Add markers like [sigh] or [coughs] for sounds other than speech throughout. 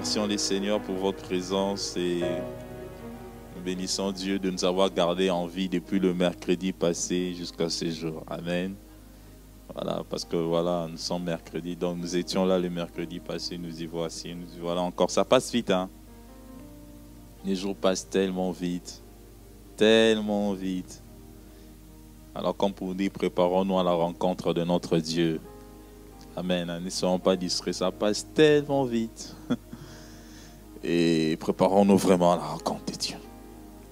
remercions les seigneurs pour votre présence et nous bénissons Dieu de nous avoir gardés en vie depuis le mercredi passé jusqu'à ce jour. Amen. Voilà, parce que voilà, nous sommes mercredi, donc nous étions là le mercredi passé, nous y voici, nous y voilà encore. Ça passe vite, hein. Les jours passent tellement vite, tellement vite. Alors, comme pour nous dire, préparons-nous à la rencontre de notre Dieu. Amen. Ne soyons pas distraits, ça passe tellement vite. [laughs] Et préparons-nous vraiment à la rencontre de Dieu.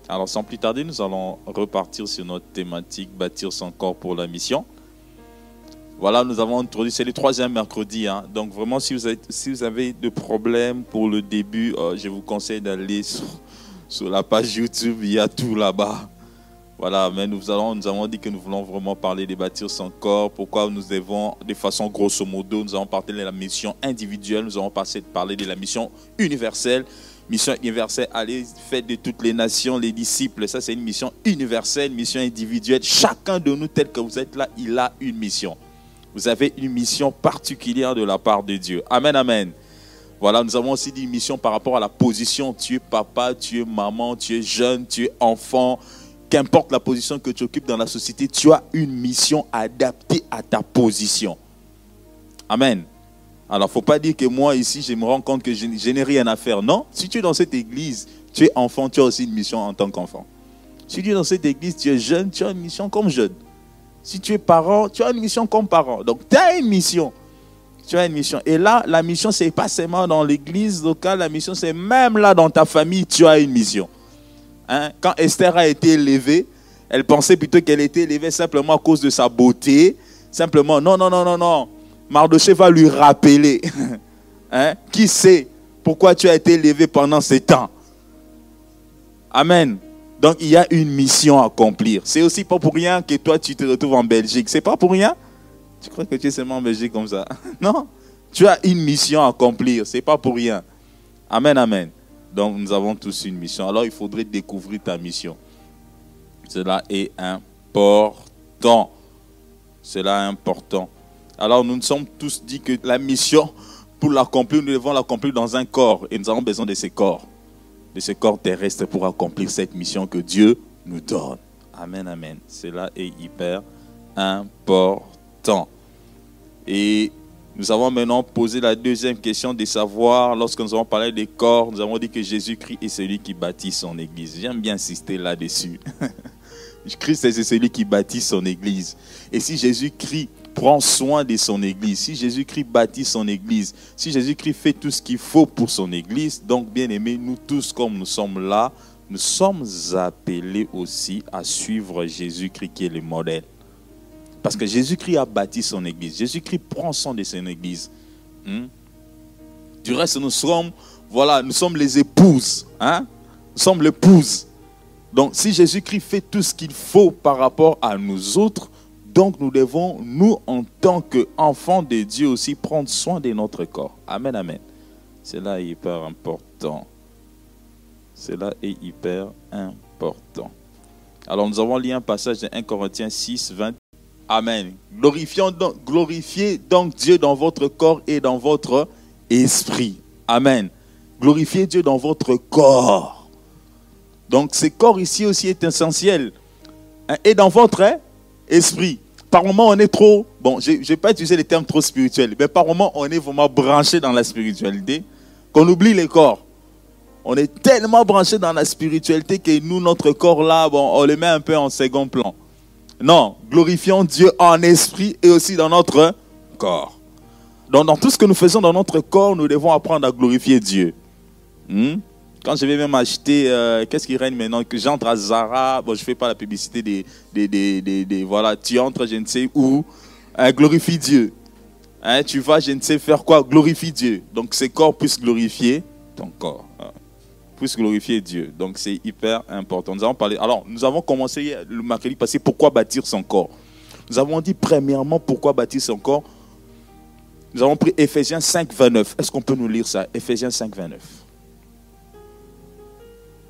Alors, sans plus tarder, nous allons repartir sur notre thématique bâtir son corps pour la mission. Voilà, nous avons introduit, c'est le troisième mercredi. Hein. Donc, vraiment, si vous, avez, si vous avez des problèmes pour le début, euh, je vous conseille d'aller sur, sur la page YouTube. Il y a tout là-bas. Voilà, mais nous, avons dit que nous voulons vraiment parler de bâtir son corps. Pourquoi nous devons, de façon grosso modo, nous allons parler de la mission individuelle, nous allons parler de la mission universelle. Mission universelle, allez, faites de toutes les nations les disciples. Ça, c'est une mission universelle, mission individuelle. Chacun de nous, tel que vous êtes là, il a une mission. Vous avez une mission particulière de la part de Dieu. Amen, amen. Voilà, nous avons aussi dit une mission par rapport à la position. Tu es papa, tu es maman, tu es jeune, tu es enfant, qu'importe la position que tu occupes dans la société, tu as une mission adaptée à ta position. Amen. Alors, faut pas dire que moi, ici, je me rends compte que je, n'ai rien à faire. Non, si tu es dans cette église, tu es enfant, tu as aussi une mission en tant qu'enfant. Si tu es dans cette église, tu es jeune, tu as une mission comme jeune. Si tu es parent, tu as une mission comme parent. Donc, tu as une mission. Tu as une mission. Et là, la mission, ce n'est pas seulement dans l'église locale, la mission, c'est même là dans ta famille, tu as une mission. Hein? Quand Esther a été élevée, elle pensait plutôt qu'elle était élevée simplement à cause de sa beauté. Simplement, non, non, non, non, non. Mardoché va lui rappeler. [laughs] hein? Qui sait pourquoi tu as été élevé pendant ces temps? Amen. Donc il y a une mission à accomplir. C'est aussi pas pour rien que toi tu te retrouves en Belgique. C'est pas pour rien? Tu crois que tu es seulement en Belgique comme ça? [laughs] Non. Tu as une mission à accomplir. C'est pas pour rien. Amen, amen. Donc nous avons tous une mission. Alors il faudrait découvrir ta mission. Cela est important. Cela est important. Alors nous nous sommes tous dit que la mission, pour l'accomplir, nous devons l'accomplir dans un corps. Et nous avons besoin de ces corps. De ces corps terrestres pour accomplir cette mission que Dieu nous donne. Amen, amen. Cela est hyper important. Et nous avons maintenant posé la deuxième question de savoir, lorsque nous avons parlé des corps, nous avons dit que Jésus-Christ est celui qui bâtit son Église. J'aime bien insister là-dessus. [laughs] Christ c'est celui qui bâtit son Église. Et si Jésus-Christ prend soin de son Église, si Jésus-Christ bâtit son Église, si Jésus-Christ fait tout ce qu'il faut pour son Église, donc bien aimés, nous tous comme nous sommes là, nous sommes appelés aussi à suivre Jésus-Christ qui est le modèle. Parce que Jésus-Christ a bâti son église. Jésus-Christ prend soin de son église. Hmm? Du reste, nous sommes, voilà, nous sommes les épouses. Hein? Nous sommes l'épouse. Donc, si Jésus-Christ fait tout ce qu'il faut par rapport à nous autres, donc nous devons, nous, en tant qu'enfants de Dieu aussi, prendre soin de notre corps. Amen, amen. Cela est hyper important. Cela est hyper important. Alors, nous avons lu un passage de 1 Corinthiens 6, 20 Amen. Glorifions glorifiez donc Dieu dans votre corps et dans votre esprit. Amen. Glorifiez Dieu dans votre corps. Donc ce corps ici aussi est essentiel. Hein, et dans votre esprit. Par moment, on est trop, bon, je ne vais pas utiliser les termes trop spirituels, mais par moment, on est vraiment branché dans la spiritualité qu'on oublie les corps. On est tellement branché dans la spiritualité que nous, notre corps là, on le met un peu en second plan. Non, glorifions Dieu en esprit et aussi dans notre corps. Donc, dans tout ce que nous faisons dans notre corps, nous devons apprendre à glorifier Dieu. Hmm? Quand je vais même acheter, euh, qu'est-ce qui règne maintenant? Que j'entre à Zara, bon, je ne fais pas la publicité des, des, des, des, Voilà, tu entres, je ne sais où, hein, glorifie Dieu. Hein, tu vas, je ne sais faire quoi, glorifie Dieu. Donc, ce corps puisse glorifier ton corps. Puisse glorifier Dieu. Donc c'est hyper important. Nous avons parlé. Alors, nous avons commencé le mercredi passé pourquoi bâtir son corps? Nous avons dit premièrement pourquoi bâtir son corps? Nous avons pris Ephésiens 5, 29. Est-ce qu'on peut nous lire ça? Ephésiens 5, 29.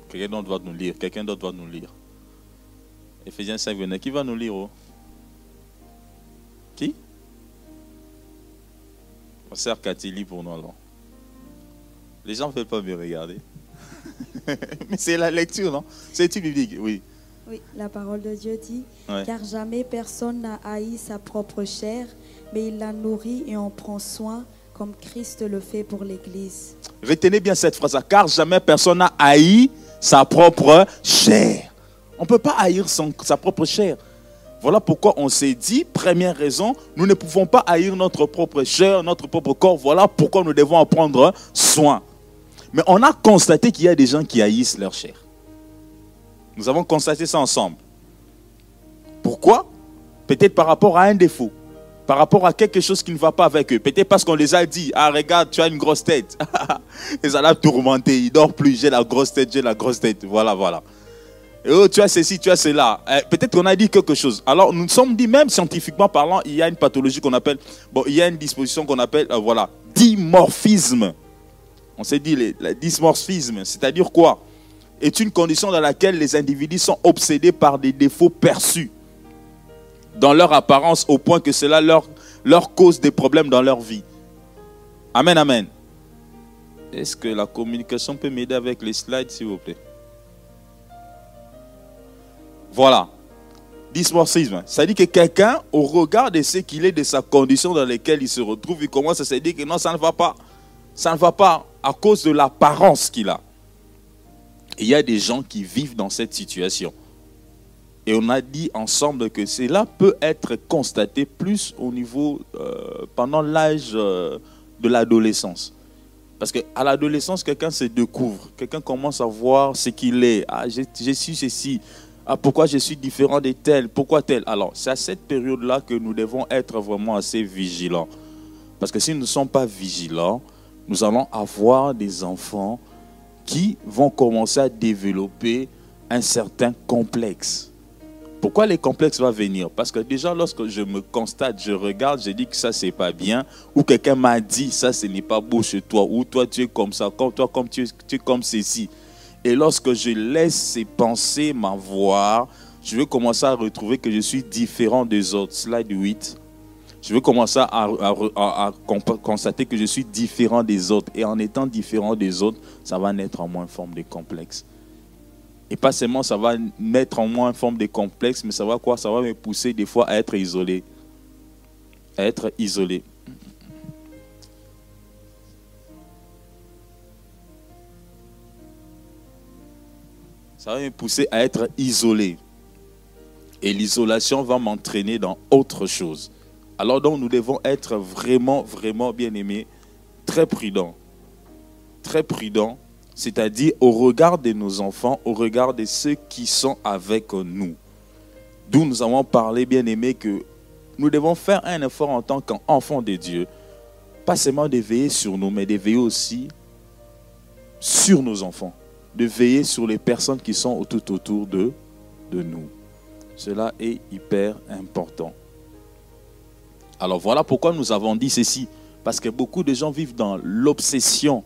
Quelqu'un d'autre va nous lire. Quelqu'un d'autre va nous lire. Ephésiens 5, 29. Qui va nous lire oh? Qui? On sert Cathy pour nous alors. Les gens ne veulent pas me regarder. [laughs] Mais c'est la lecture, non? C'est l'étude biblique, oui. Oui, la parole de Dieu dit Ouais. Car jamais personne n'a haï sa propre chair, mais il la nourrit et en prend soin, comme Christ le fait pour l'Église. Retenez bien cette phrase car jamais personne n'a haï sa propre chair. On ne peut pas haïr son- sa propre chair. Voilà pourquoi on s'est dit, première raison, nous ne pouvons pas haïr notre propre chair, notre propre corps. Voilà pourquoi nous devons en prendre soin. Mais on a constaté qu'il y a des gens qui haïssent leur chair. Nous avons constaté ça ensemble. Pourquoi? Peut-être par rapport à un défaut, par rapport à quelque chose qui ne va pas avec eux. Peut-être parce qu'on les a dit, ah regarde, tu as une grosse tête. [laughs] Et ça l'a tourmenté, il dort plus, j'ai la grosse tête, j'ai la grosse tête. Voilà, voilà. Et oh, tu as ceci, tu as cela. Eh, Peut-être qu'on a dit quelque chose. Alors, nous nous sommes dit, même scientifiquement parlant, il y a une pathologie qu'on appelle, bon, il y a une disposition qu'on appelle, euh, voilà, dimorphisme. On s'est dit, le dysmorphisme, c'est-à-dire quoi? Est une condition dans laquelle les individus sont obsédés par des défauts perçus dans leur apparence au point que cela leur, leur cause des problèmes dans leur vie. Amen, amen. Est-ce que la communication peut m'aider avec les slides, s'il vous plaît? Voilà. Dysmorphisme. Ça dit que quelqu'un, au regard de ce qu'il est, de sa condition dans laquelle il se retrouve, il commence à se dire que non, ça ne va pas. Ça ne va pas à cause de l'apparence qu'il a. Il y a des gens qui vivent dans cette situation. Et on a dit ensemble que cela peut être constaté plus au niveau euh, pendant l'âge euh, de l'adolescence. Parce qu'à l'adolescence, quelqu'un se découvre, quelqu'un commence à voir ce qu'il est. Ah, je, je suis ceci. Ah, pourquoi je suis différent de tel? Pourquoi tel? Alors, c'est à cette période-là que nous devons être vraiment assez vigilants. Parce que si nous ne sommes pas vigilants, nous allons avoir des enfants qui vont commencer à développer un certain complexe. Pourquoi les complexes vont venir? Parce que déjà, lorsque je me constate, je regarde, je dis que ça, c'est pas bien, ou quelqu'un m'a dit, ça, ce n'est pas beau chez toi, ou toi, tu es comme ça, comme toi, comme tu tu es comme ceci. Et lorsque je laisse ces pensées m'avoir, je vais commencer à retrouver que je suis différent des autres. Slide 8. Je vais commencer à, constater que je suis différent des autres. Et en étant différent des autres, ça va naître en moi une forme de complexe. Et pas seulement ça va mettre en moi une forme de complexe, mais ça va quoi? Ça va me pousser des fois à être isolé. À être isolé. Ça va me pousser à être isolé. Et l'isolation va m'entraîner dans autre chose. Alors donc nous devons être vraiment, vraiment bien aimés, très prudents. Très prudents, c'est-à-dire au regard de nos enfants, au regard de ceux qui sont avec nous. D'où nous avons parlé, bien aimés, que nous devons faire un effort en tant qu'enfants de Dieu. Pas seulement de veiller sur nous, mais de veiller aussi sur nos enfants. De veiller sur les personnes qui sont tout autour de, de nous. Cela est hyper important. Alors voilà pourquoi nous avons dit ceci. Parce que beaucoup de gens vivent dans l'obsession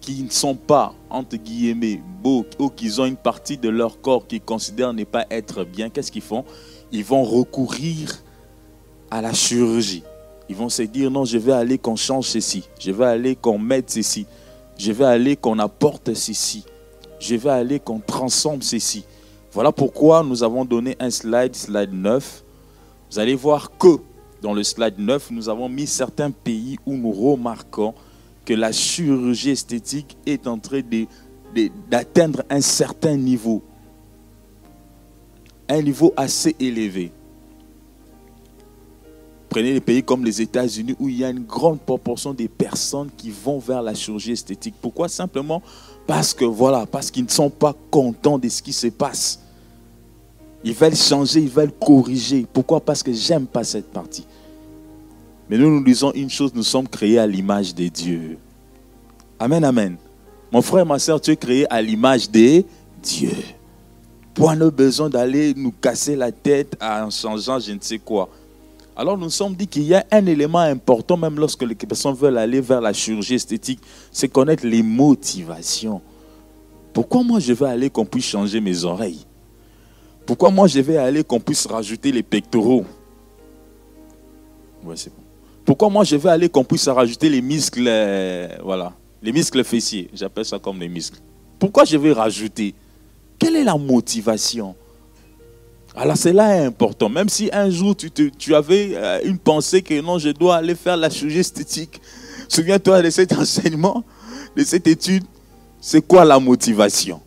qui ne sont pas, entre guillemets, beaux, ou qu'ils ont une partie de leur corps qu'ils considèrent ne pas être bien. Qu'est-ce qu'ils font? Ils vont recourir à la chirurgie. Ils vont se dire, non, je vais aller qu'on change ceci. Je vais aller qu'on mette ceci. Je vais aller qu'on apporte ceci. Je vais aller qu'on transforme ceci. Voilà pourquoi nous avons donné un slide, slide 9. Vous allez voir que dans le slide 9, nous avons mis certains pays où nous remarquons que la chirurgie esthétique est en train d'atteindre un certain niveau. Un niveau assez élevé. Prenez les pays comme les États-Unis où il y a une grande proportion des personnes qui vont vers la chirurgie esthétique. Pourquoi? Simplement parce que voilà, parce qu'ils ne sont pas contents de ce qui se passe. Ils veulent changer, ils veulent corriger. Pourquoi? Parce que j'aime pas cette partie. Mais nous nous disons une chose, nous sommes créés à l'image de Dieu. Amen, amen. Mon frère, ma soeur, tu es créé à l'image de Dieu. Point de besoin d'aller nous casser la tête en changeant je ne sais quoi. Alors nous sommes dit qu'il y a un élément important, même lorsque les personnes veulent aller vers la chirurgie esthétique, c'est connaître les motivations. Pourquoi moi je vais aller qu'on puisse changer mes oreilles? Pourquoi moi je vais aller qu'on puisse rajouter les pectoraux? Ouais. Pourquoi moi je vais aller qu'on puisse rajouter les muscles euh, Voilà. Les muscles fessiers, j'appelle ça comme les muscles. Pourquoi je vais rajouter? Quelle est la motivation? Alors cela est important. Même si un jour tu, tu avais euh, une pensée que non, je dois aller faire la chirurgie esthétique. Souviens-toi de cet [laughs] enseignement, de cette étude. C'est quoi la motivation?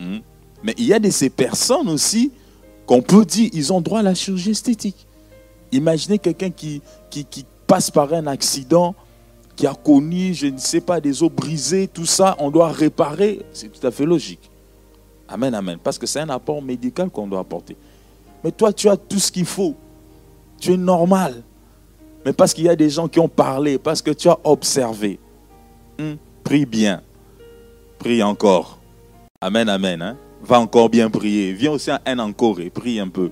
Hmm? Mais il y a de ces personnes aussi qu'on peut dire, ils ont droit à la chirurgie esthétique. Imaginez quelqu'un qui, passe par un accident, qui a connu, je ne sais pas, des os brisés, tout ça, on doit réparer. C'est tout à fait logique. Amen, amen. Parce que c'est un apport médical qu'on doit apporter. Mais toi, tu as tout ce qu'il faut. Tu es normal. Mais parce qu'il y a des gens qui ont parlé, parce que tu as observé. Hmm, prie bien. Prie encore. Amen, amen. Hein? Va encore bien prier. Viens aussi à un encore et prie un peu.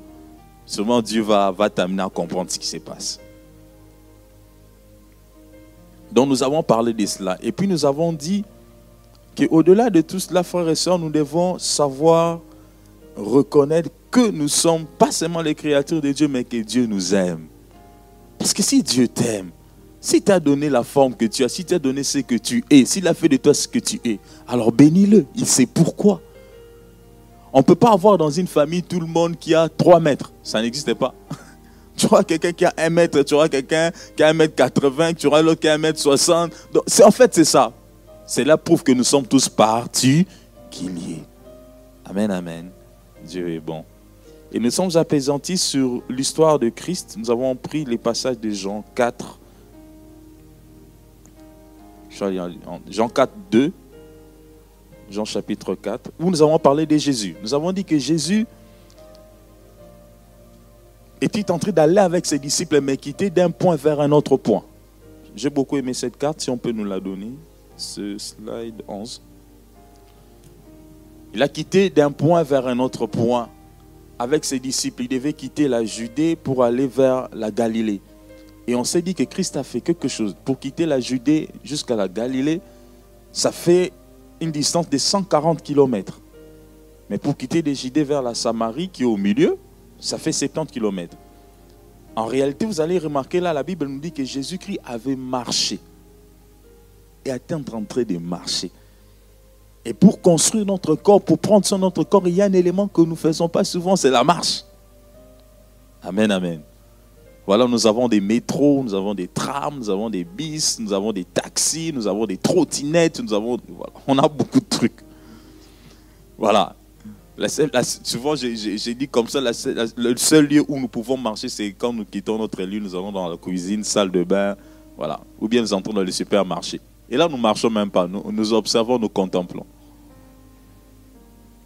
Sûrement Dieu va, va t'amener à comprendre ce qui se passe. Donc nous avons parlé de cela. Et puis nous avons dit qu'au-delà de tout cela, frères et sœurs, nous devons savoir reconnaître que nous sommes pas seulement les créatures de Dieu, mais que Dieu nous aime. Parce que si Dieu t'aime, s'il t'a donné la forme que tu as, s'il t'a donné ce que tu es, s'il a fait de toi ce que tu es, alors bénis-le. Il sait pourquoi. On ne peut pas avoir dans une famille tout le monde qui a 3 mètres. Ça n'existe pas. [laughs] Tu auras quelqu'un qui a 1 mètre, tu auras quelqu'un qui a 1 mètre 80, tu auras l'autre qui a 1 mètre 60. Donc, en fait, c'est ça. C'est la prouve que nous sommes tous particuliers. Amen, amen. Dieu est bon. Et nous sommes apaisantis sur l'histoire de Christ. Nous avons pris les passages de Jean 4. Jean 4, 2. Jean chapitre 4. Où nous avons parlé de Jésus. Nous avons dit que Jésus était en train d'aller avec ses disciples, mais quitter d'un point vers un autre point. J'ai beaucoup aimé cette carte, si on peut nous la donner ce slide 11. Il a quitté d'un point vers un autre point avec ses disciples. Il devait quitter la Judée pour aller vers la Galilée. Et on s'est dit que Christ a fait quelque chose. Pour quitter la Judée jusqu'à la Galilée, ça fait une distance de 140 km. Mais pour quitter la Judée vers la Samarie, qui est au milieu, ça fait 70 km. En réalité, vous allez remarquer là, la Bible nous dit que Jésus-Christ avait marché et était en train de marcher. Et pour construire notre corps, pour prendre sur notre corps, il y a un élément que nous ne faisons pas souvent, c'est la marche. Amen, amen. Voilà, nous avons des métros, nous avons des trams, nous avons des bis, nous avons des taxis, nous avons des trottinettes, nous avons, on a beaucoup de trucs. Voilà. souvent, j'ai dit comme ça, le seul lieu où nous pouvons marcher, c'est quand nous quittons notre lieu, nous allons dans la cuisine, salle de bain, voilà. Ou bien nous entrons dans le supermarché. Et là, nous marchons même pas. Nous, observons, nous contemplons.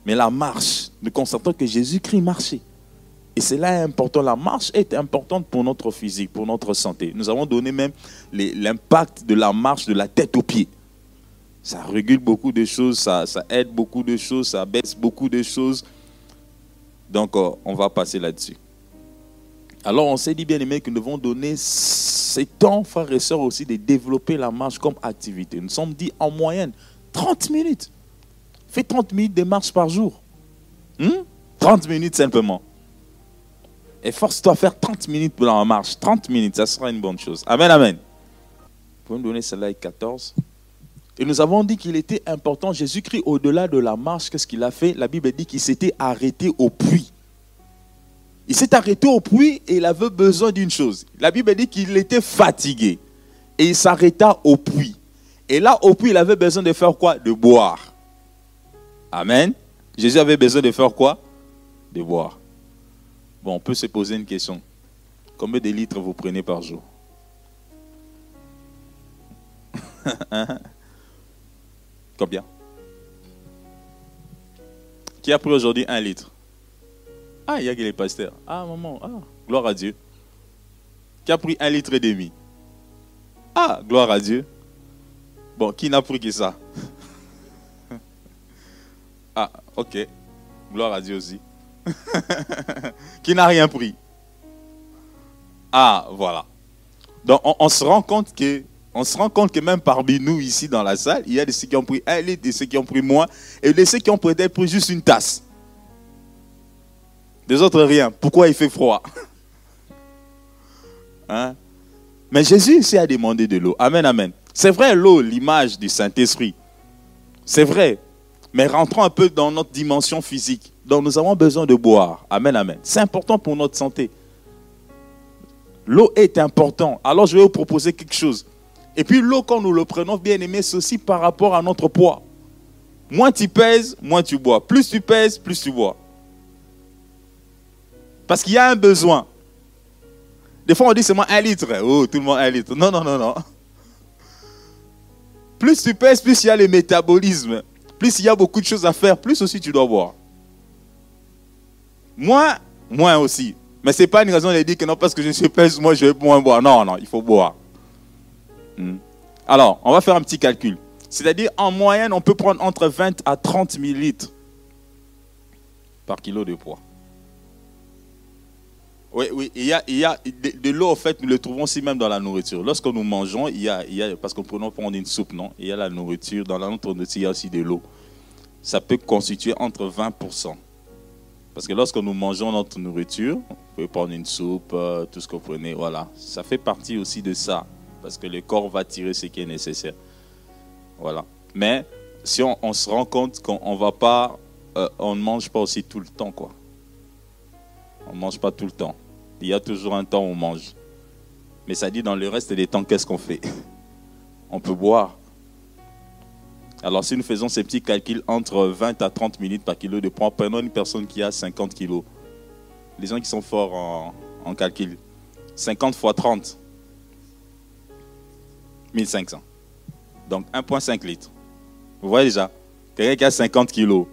Mais la marche, nous constatons que Jésus-Christ marchait. Et cela est important. La marche est importante pour notre physique, pour notre santé. Nous avons donné même l'impact de la marche de la tête aux pieds. Ça régule beaucoup de choses, ça, aide beaucoup de choses, ça baisse beaucoup de choses. Donc, euh, on va passer là-dessus. Alors, on s'est dit, bien aimé, que nous devons donner ces temps, frères et sœurs, aussi de développer la marche comme activité. Nous sommes dit en moyenne 30 minutes. Fais 30 minutes de marche par jour. 30 hmm? minutes simplement. Et force-toi à faire 30 minutes pour la marche. 30 minutes, ça sera une bonne chose. Amen, amen. Vous pouvez me donner celle-là 14 Et nous avons dit qu'il était important, Jésus-Christ, au-delà de la marche, qu'est-ce qu'il a fait? La Bible dit qu'il s'était arrêté au puits. Il s'est arrêté au puits et il avait besoin d'une chose. La Bible dit qu'il était fatigué. Et il s'arrêta au puits. Et là, au puits, il avait besoin de faire quoi? De boire. Amen. Jésus avait besoin de faire quoi? De boire. Bon, on peut se poser une question. Combien de litres vous prenez par jour? [laughs] Combien? Qui a pris aujourd'hui un litre? Ah, il y a que les pasteurs. Ah, maman, ah, gloire à Dieu. Qui a pris un litre et demi? Ah, gloire à Dieu. Bon, qui n'a pris que ça? [laughs] Ah, ok. Gloire à Dieu aussi. [laughs] qui n'a rien pris Ah, voilà. Donc, on, se rend compte que même parmi nous ici dans la salle, il y a des ceux qui ont pris un litre, des ceux qui ont pris moins, et des ceux qui ont peut-être pris juste une tasse. Les autres, rien. Pourquoi il fait froid? [laughs] Hein? Mais Jésus ici a demandé de l'eau. Amen, amen. C'est vrai, l'eau, l'image du Saint-Esprit. C'est vrai. Mais rentrons un peu dans notre dimension physique. Donc nous avons besoin de boire. Amen, amen. C'est important pour notre santé. L'eau est importante. Alors je vais vous proposer quelque chose. Et puis l'eau, quand nous le prenons, bien aimé, aussi par rapport à notre poids. Moins tu pèses, moins tu bois. Plus tu pèses, plus tu bois. Parce qu'il y a un besoin. Des fois, on dit seulement un litre. Oh, tout le monde un litre. Non, non, non, non. Plus tu pèses, plus il y a le métabolisme. Plus il y a beaucoup de choses à faire, plus aussi tu dois boire. Moins, moins aussi. Mais ce n'est pas une raison de dire que non, parce que je suis pèse, moi je vais moins boire. Non, non, il faut boire. Hmm. Alors, on va faire un petit calcul. C'est-à-dire, en moyenne, on peut prendre entre 20 à 30 millilitres par kilo de poids. Oui, oui, il y a, il y a de, l'eau, en fait, nous le trouvons aussi même dans la nourriture. Lorsque nous mangeons, il y a, il y a parce qu'on peut prendre une soupe, non? Il y a la nourriture, dans la nourriture, il y a aussi de l'eau. Ça peut constituer entre 20%. Parce que lorsque nous mangeons notre nourriture, vous pouvez prendre une soupe, euh, tout ce que vous prenez, voilà. Ça fait partie aussi de ça. Parce que le corps va tirer ce qui est nécessaire. Voilà. Mais si on, se rend compte qu'on va pas, euh, on ne mange pas aussi tout le temps, quoi. On ne mange pas tout le temps. Il y a toujours un temps où on mange. Mais ça dit dans le reste des temps, qu'est-ce qu'on fait? [laughs] On peut boire. Alors si nous faisons ces petits calculs entre 20 à 30 minutes par kilo de poids, prenons une personne qui a 50 kilos. Les gens qui sont forts en, calcul. 50 fois 30. 1500. Donc 1,5 litre. Vous voyez déjà Quelqu'un qui a 50 kilos.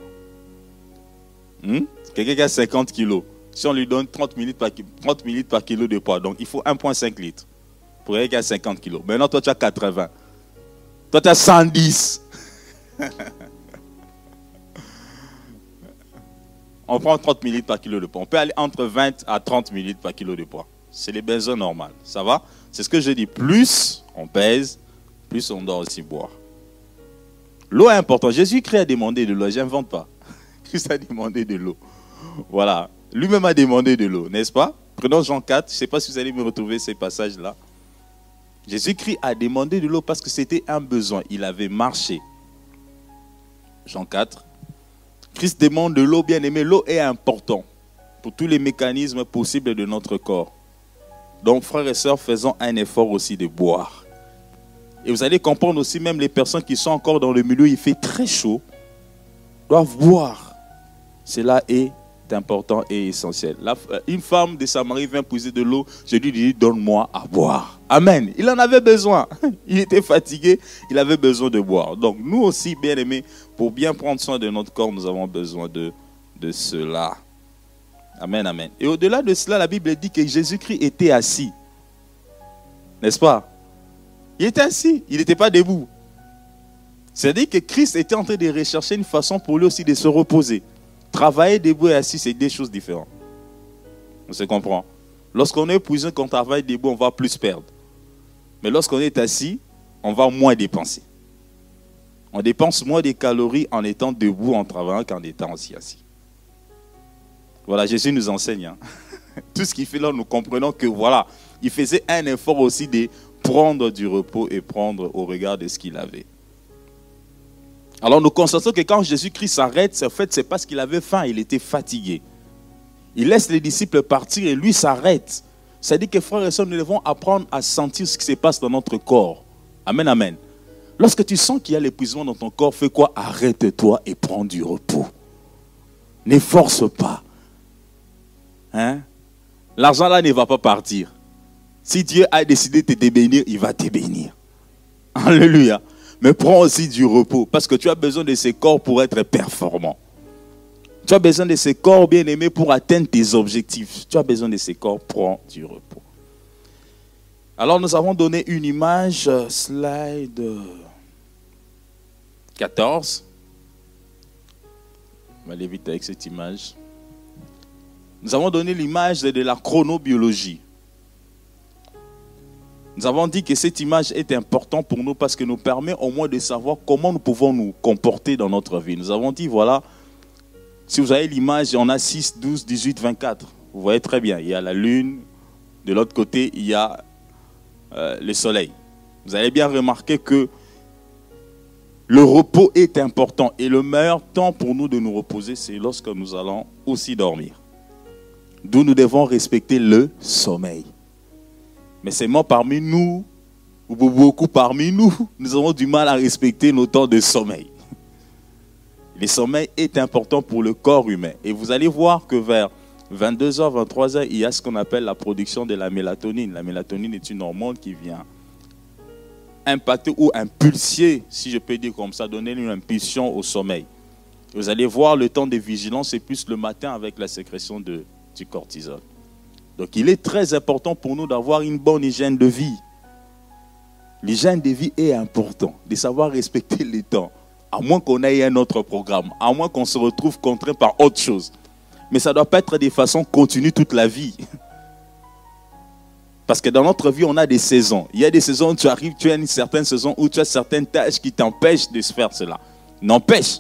Hmm? Quelqu'un qui a 50 kilos. Si on lui donne 30 minutes par, 30 minutes par kilo de poids, donc il faut 1,5 litre pour quelqu'un qui a 50 kilos. Maintenant, toi, tu as 80. Toi, tu as 110. [laughs] on prend 30 minutes par kilo de poids. On peut aller entre 20 à 30 minutes par kilo de poids. C'est les besoins normaux. Ça va? C'est ce que je dis. Plus on pèse, plus on doit aussi boire. L'eau est importante. Jésus-Christ a demandé de l'eau. Je n'invente pas. [laughs] Christ a demandé de l'eau. Voilà. Lui-même a demandé de l'eau, n'est-ce pas? Prenons Jean 4. Je ne sais pas si vous allez me retrouver ces passages-là. Jésus-Christ a demandé de l'eau parce que c'était un besoin. Il avait marché. Jean 4. Christ demande de l'eau, bien aimé. L'eau est important pour tous les mécanismes possibles de notre corps. Donc, frères et sœurs, faisons un effort aussi de boire. Et vous allez comprendre aussi, même les personnes qui sont encore dans le milieu, il fait très chaud, doivent boire. Cela est important et essentiel. Euh, une femme de Samarie vient puiser de l'eau. Je lui dis, donne-moi à boire. Amen. Il en avait besoin. [laughs] Il était fatigué. Il avait besoin de boire. Donc nous aussi, bien aimés, pour bien prendre soin de notre corps, nous avons besoin de, cela. Amen, amen. Et au-delà de cela, la Bible dit que Jésus-Christ était assis. N'est-ce pas? Il était assis, il n'était pas debout. C'est-à-dire que Christ était en train de rechercher une façon pour lui aussi de se reposer. Travailler debout et assis, c'est deux choses différentes. On se comprend? Lorsqu'on est épuisé, quand on travaille debout, on va plus perdre. Mais lorsqu'on est assis, on va moins dépenser. On dépense moins de calories en étant debout, en travaillant, qu'en étant aussi assis. Voilà, Jésus nous enseigne. Hein. [laughs] Tout ce qu'il fait là, nous comprenons que voilà, il faisait un effort aussi de prendre du repos et prendre au regard de ce qu'il avait. Alors nous constatons que quand Jésus-Christ s'arrête, en fait, c'est parce qu'il avait faim, il était fatigué. Il laisse les disciples partir et lui s'arrête. C'est-à-dire que frères et sœurs, nous devons apprendre à sentir ce qui se passe dans notre corps. Amen, amen. Lorsque tu sens qu'il y a l'épuisement dans ton corps, fais quoi? Arrête-toi et prends du repos. Ne force pas. Hein? L'argent là ne va pas partir. Si Dieu a décidé de te bénir, il va te bénir. [laughs] Alléluia. Mais prends aussi du repos parce que tu as besoin de ces corps pour être performant. Tu as besoin de ces corps bien aimés pour atteindre tes objectifs. Tu as besoin de ces corps, prends du repos. Alors nous avons donné une image, euh, slide 14. On va aller vite avec cette image. Nous avons donné l'image de la chronobiologie. Nous avons dit que cette image est importante pour nous parce qu'elle nous permet au moins de savoir comment nous pouvons nous comporter dans notre vie. Nous avons dit, voilà, si vous avez l'image, on a 6, 12, 18, 24. Vous voyez très bien, il y a la lune, de l'autre côté, il y a euh, le soleil. vous allez bien remarquer que le repos est important et le meilleur temps pour nous de nous reposer, c'est lorsque nous allons aussi dormir. D'où nous devons respecter le sommeil. Mais c'est moi parmi nous, ou beaucoup parmi nous, [laughs] nous avons du mal à respecter nos temps de sommeil. [laughs] Le sommeil est important pour le corps humain. Et vous allez voir que vers 22h, 23h, il y a ce qu'on appelle la production de la mélatonine. La mélatonine est une hormone qui vient impacter ou impulser, si je peux dire comme ça, donner une impulsion au sommeil. Vous allez voir le temps de vigilance, c'est plus le matin avec la sécrétion du cortisol. Donc il est très important pour nous d'avoir une bonne hygiène de vie. L'hygiène de vie est important, de savoir respecter les temps, à moins qu'on ait un autre programme, à moins qu'on se retrouve contraint par autre chose. Mais ça ne doit pas être de façon continue toute la vie. [laughs] Parce que dans notre vie, on a des saisons. Il y a des saisons où tu arrives, tu as une certaine saison où tu as certaines tâches qui t'empêchent de faire cela. N'empêche.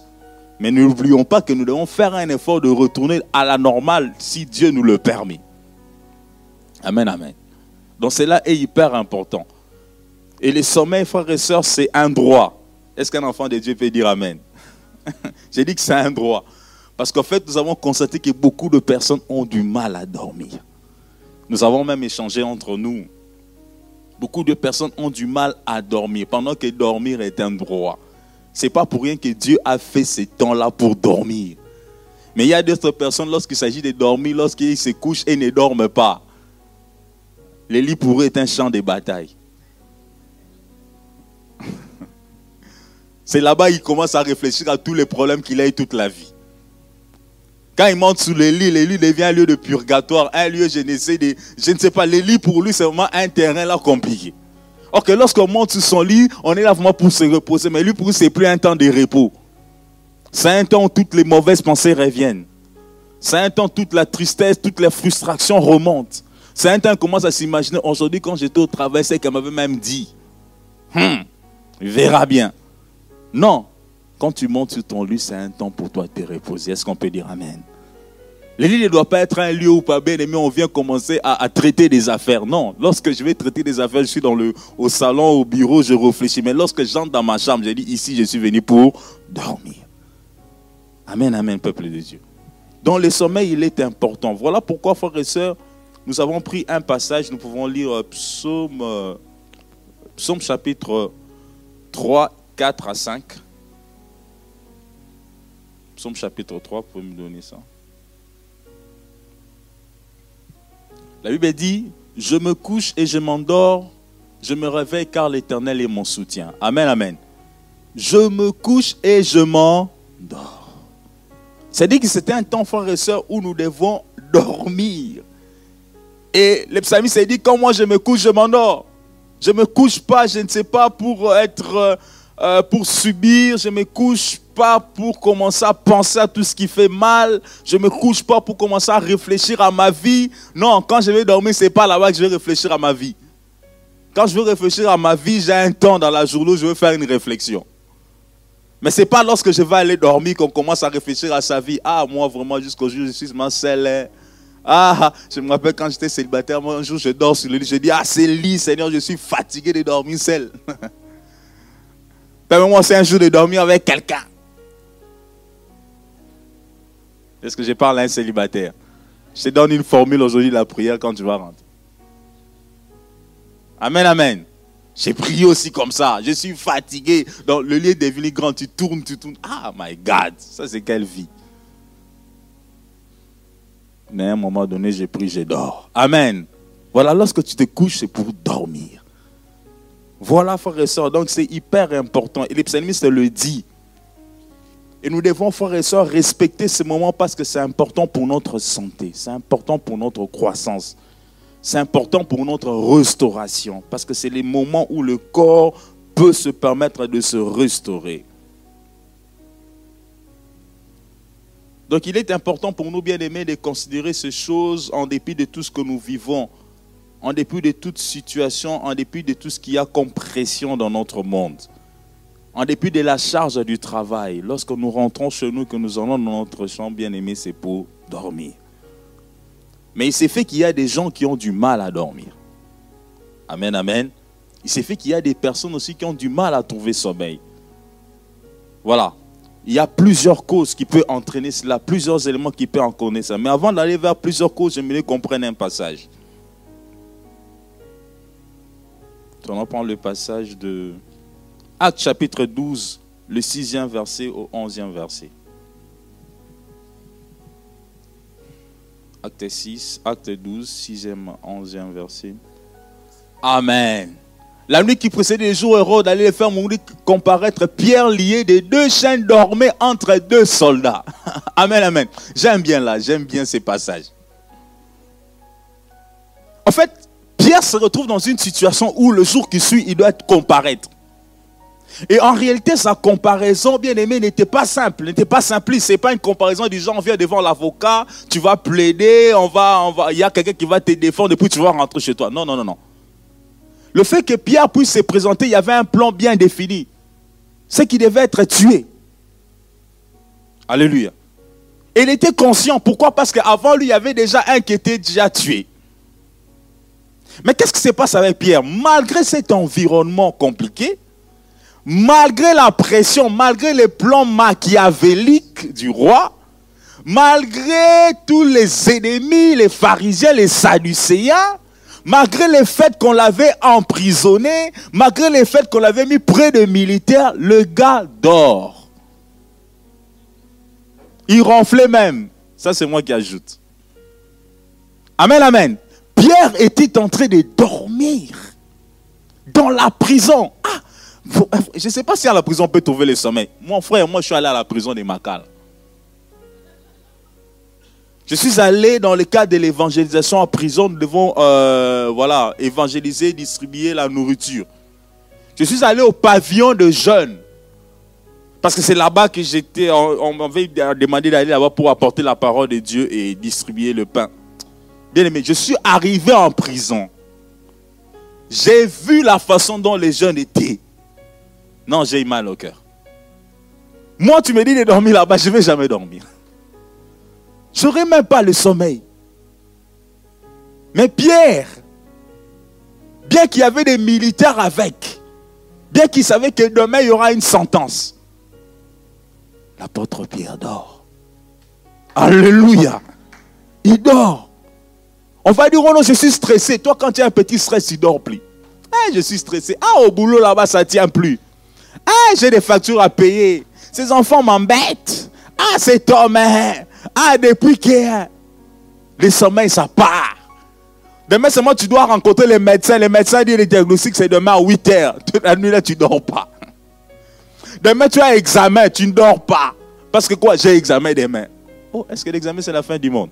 Mais n'oublions pas que nous devons faire un effort de retourner à la normale si Dieu nous le permet. Amen, amen. Donc cela est hyper important. Et le sommeil, frères et sœurs, c'est un droit. Est-ce qu'un enfant de Dieu peut dire Amen? [laughs] J'ai dit que c'est un droit. Parce qu'en fait, nous avons constaté que beaucoup de personnes ont du mal à dormir. Nous avons même échangé entre nous. Beaucoup de personnes ont du mal à dormir, pendant que dormir est un droit. Ce n'est pas pour rien que Dieu a fait ces temps-là pour dormir. Mais il y a d'autres personnes, lorsqu'il s'agit de dormir, lorsqu'ils se couchent et ne dorment pas, le lit pour eux est un champ de bataille. [laughs] C'est là-bas qu'il commence à réfléchir à tous les problèmes qu'il a eu toute la vie. Quand il monte sous le lit, le lit devient un lieu de purgatoire, un lieu, je ne sais, je ne sais pas, le lit pour lui, c'est vraiment un terrain là compliqué. Ok, lorsqu'on monte sur son lit, on est là vraiment pour se reposer, mais lui, pour lui, c'est plus un temps de repos. C'est un temps où toutes les mauvaises pensées reviennent. C'est un temps où toute la tristesse, toutes les frustrations remontent. C'est un temps où on commence à s'imaginer, aujourd'hui, quand j'étais au travail, c'est qu'elle m'avait même dit, hum, il verra bien. Non, quand tu montes sur ton lit, c'est un temps pour toi de te reposer. Est-ce qu'on peut dire Amen? Le lit ne doit pas être un lieu où, pas bien aimé, on vient commencer à, traiter des affaires. Non, lorsque je vais traiter des affaires, je suis dans le, au salon, au bureau, je réfléchis. Mais lorsque j'entre dans ma chambre, je dis ici, je suis venu pour dormir. Amen, amen, peuple de Dieu. Dans le sommeil, il est important. Voilà pourquoi, frères et sœurs, nous avons pris un passage, nous pouvons lire euh, Psaume, euh, Psaume chapitre 3, 4 à 5. Psaume chapitre 3, vous pouvez me donner ça. La Bible dit, je me couche et je m'endors, je me réveille car l'Éternel est mon soutien. Amen, amen. Je me couche et je m'endors. C'est-à-dire que c'était un temps, frères et sœurs, où nous devons dormir. Et le psalmiste a dit, quand moi je me couche, je m'endors. Je ne me couche pas, je ne sais pas, pour être, euh, pour subir, je me couche pas pour commencer à penser à tout ce qui fait mal. Je me couche pas pour commencer à réfléchir à ma vie. Non, quand je vais dormir, c'est pas là-bas que je vais réfléchir à ma vie. Quand je veux réfléchir à ma vie, j'ai un temps dans la journée où je veux faire une réflexion. Mais ce n'est pas lorsque je vais aller dormir qu'on commence à réfléchir à sa vie. Ah, moi, vraiment, jusqu'au jour je suis ma seul. Ah, je me rappelle quand j'étais célibataire, moi, un jour, je dors sur le lit. Je dis, ah, c'est lit, Seigneur, je suis fatigué de dormir seul. [laughs] Permets-moi, c'est un jour de dormir avec quelqu'un. Est-ce que je parle à un célibataire? Je te donne une formule aujourd'hui de la prière quand tu vas rentrer. Amen, amen. J'ai prié aussi comme ça. Je suis fatigué. Donc, le lieu est devenu grand. Tu tournes, tu tournes. Ah, my God. Ça, c'est quelle vie. Mais à un moment donné, j'ai pris, je dors. Amen. Voilà, lorsque tu te couches, c'est pour dormir. Voilà, frère et soeur. Donc, c'est hyper important. Et le psalmiste le dit. Et nous devons, frères et sœurs, respecter ce moment parce que c'est important pour notre santé, c'est important pour notre croissance, c'est important pour notre restauration, parce que c'est les moments où le corps peut se permettre de se restaurer. Donc il est important pour nous, bien aimés, de considérer ces choses en dépit de tout ce que nous vivons, en dépit de toute situation, en dépit de tout ce qu'il y a comme pression dans notre monde en dépit de la charge du travail, lorsque nous rentrons chez nous, que nous allons dans notre chambre, bien aimé, c'est pour dormir. Mais il s'est fait qu'il y a des gens qui ont du mal à dormir. Amen, amen. il s'est fait qu'il y a des personnes aussi qui ont du mal à trouver sommeil. Voilà. Il y a plusieurs causes qui peuvent entraîner cela, plusieurs éléments qui peuvent en connaître ça. Mais avant d'aller vers plusieurs causes, j'aimerais qu'on prenne un passage. On va prendre le passage de Acte chapitre 12, le sixième verset au onzième verset. Acte 6, acte 12, sixième, onzième verset. Amen. La nuit qui précédait les jours Hérode allait faire mourir comparaître Pierre lié des deux chaînes dormaient entre deux soldats. [laughs] amen, amen. J'aime bien là, j'aime bien ces passages. En fait, Pierre se retrouve dans une situation où le jour qui suit, il doit comparaître. Et en réalité, sa comparaison, bien aimé, n'était pas simple, n'était pas simpliste. C'est pas une comparaison du genre, on vient devant l'avocat, tu vas plaider, on va, il y a quelqu'un qui va te défendre, et puis tu vas rentrer chez toi. Non, non, non, non. Le fait que Pierre puisse se présenter, il y avait un plan bien défini. C'est qu'il devait être tué. Alléluia. Et il était conscient. Pourquoi? Parce qu'avant lui, il y avait déjà un qui était déjà tué. Mais qu'est-ce qui se passe avec Pierre? Malgré cet environnement compliqué, malgré la pression, malgré les plans machiavéliques du roi, malgré tous les ennemis, les pharisiens, les sadducéens, malgré le fait qu'on l'avait emprisonné, malgré le fait qu'on l'avait mis près de militaires, le gars dort. Il ronflait même. Ça, c'est moi qui ajoute. Amen, amen. Pierre était en train de dormir dans la prison. Ah, je ne sais pas si à la prison on peut trouver le sommeil. Mon frère, moi je suis allé à la prison de Macal. Je suis allé dans le cadre de l'évangélisation en prison. Nous devons euh, voilà, évangéliser, distribuer la nourriture. Je suis allé au pavillon de jeunes. Parce que c'est là-bas que j'étais. On, m'avait demandé d'aller là-bas pour apporter la parole de Dieu et distribuer le pain. Bien aimé, je suis arrivé en prison. J'ai vu la façon dont les jeunes étaient. Non, j'ai mal au cœur. Moi, tu me dis de dormir là-bas, je ne vais jamais dormir. Je n'aurai même pas le sommeil. Mais Pierre, bien qu'il y avait des militaires avec, bien qu'il savait que demain il y aura une sentence, l'apôtre Pierre dort. Alléluia. Il dort. On va dire, oh non, je suis stressé. Toi, quand tu as un petit stress, tu dors plus. Eh, je suis stressé. Ah, au boulot là-bas, ça ne tient plus. Ah, j'ai des factures à payer. Ces enfants m'embêtent. Ah, cet homme, hein. ah, depuis que le sommeil, ça part. Demain seulement, tu dois rencontrer les médecins. Les médecins disent le diagnostic, c'est demain à 8 heures. [laughs] Toute la nuit, là, tu ne dors pas. Demain, tu as examen, tu ne dors pas. Parce que quoi? J'ai examen demain. Oh, est-ce que l'examen, c'est la fin du monde?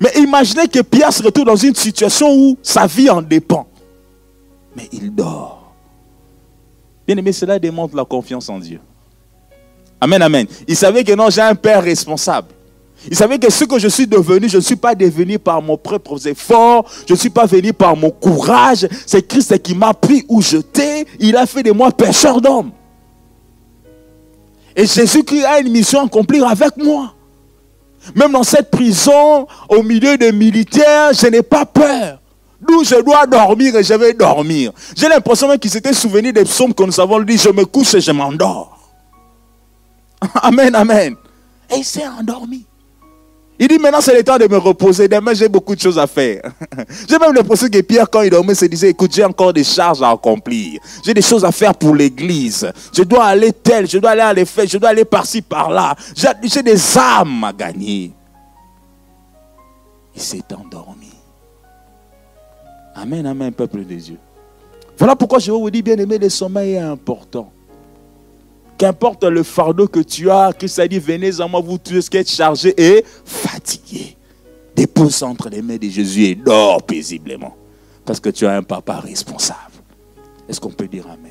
Mais imaginez que Pierre se retrouve dans une situation où sa vie en dépend. Mais il dort. Bien aimé, cela démontre la confiance en Dieu. Amen, amen. Il savait que non, j'ai un père responsable. Il savait que ce que je suis devenu, je ne suis pas devenu par mon propre effort, je ne suis pas venu par mon courage. C'est Christ qui m'a pris où j'étais. Il a fait de moi pécheur d'homme. Et Jésus-Christ a une mission à accomplir avec moi. Même dans cette prison, au milieu des militaires, je n'ai pas peur. D'où je dois dormir et je vais dormir. J'ai l'impression qu'il s'était souvenu des psaumes que nous avons dit, je me couche et je m'endors. [laughs] Amen, amen. Et il s'est endormi. Il dit maintenant c'est le temps de me reposer. Demain j'ai beaucoup de choses à faire. [laughs] j'ai même l'impression que Pierre quand il dormait se disait écoute j'ai encore des charges à accomplir. J'ai des choses à faire pour l'église. Je dois aller tel, je dois aller à l'effet, je dois aller par-ci par-là. J'ai des âmes à gagner. Il s'est endormi. Amen, amen, peuple des dieux. Voilà pourquoi je vous dis, bien aimé, le sommeil est important. Qu'importe le fardeau que tu as, Christ a dit, venez à moi, vous tous qui êtes chargés et fatigués. Dépose entre les mains de Jésus et dors paisiblement. Parce que tu as un papa responsable. Est-ce qu'on peut dire Amen?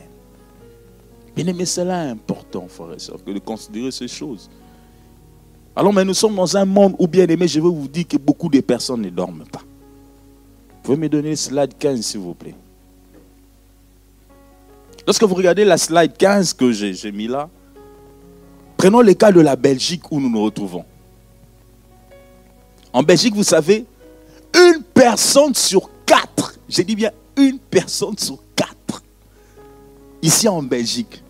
Bien aimé, cela est important, frère et soeur, que de considérer ces choses. Alors, mais nous sommes dans un monde où, bien aimé, je veux vous dire que beaucoup de personnes ne dorment pas. Vous pouvez me donner le slide 15, s'il vous plaît. Lorsque vous regardez la slide 15 que j'ai mis là, prenons le cas de la Belgique où nous nous retrouvons. En Belgique, vous savez, une personne sur quatre, j'ai dit bien une personne sur quatre. Ici en Belgique.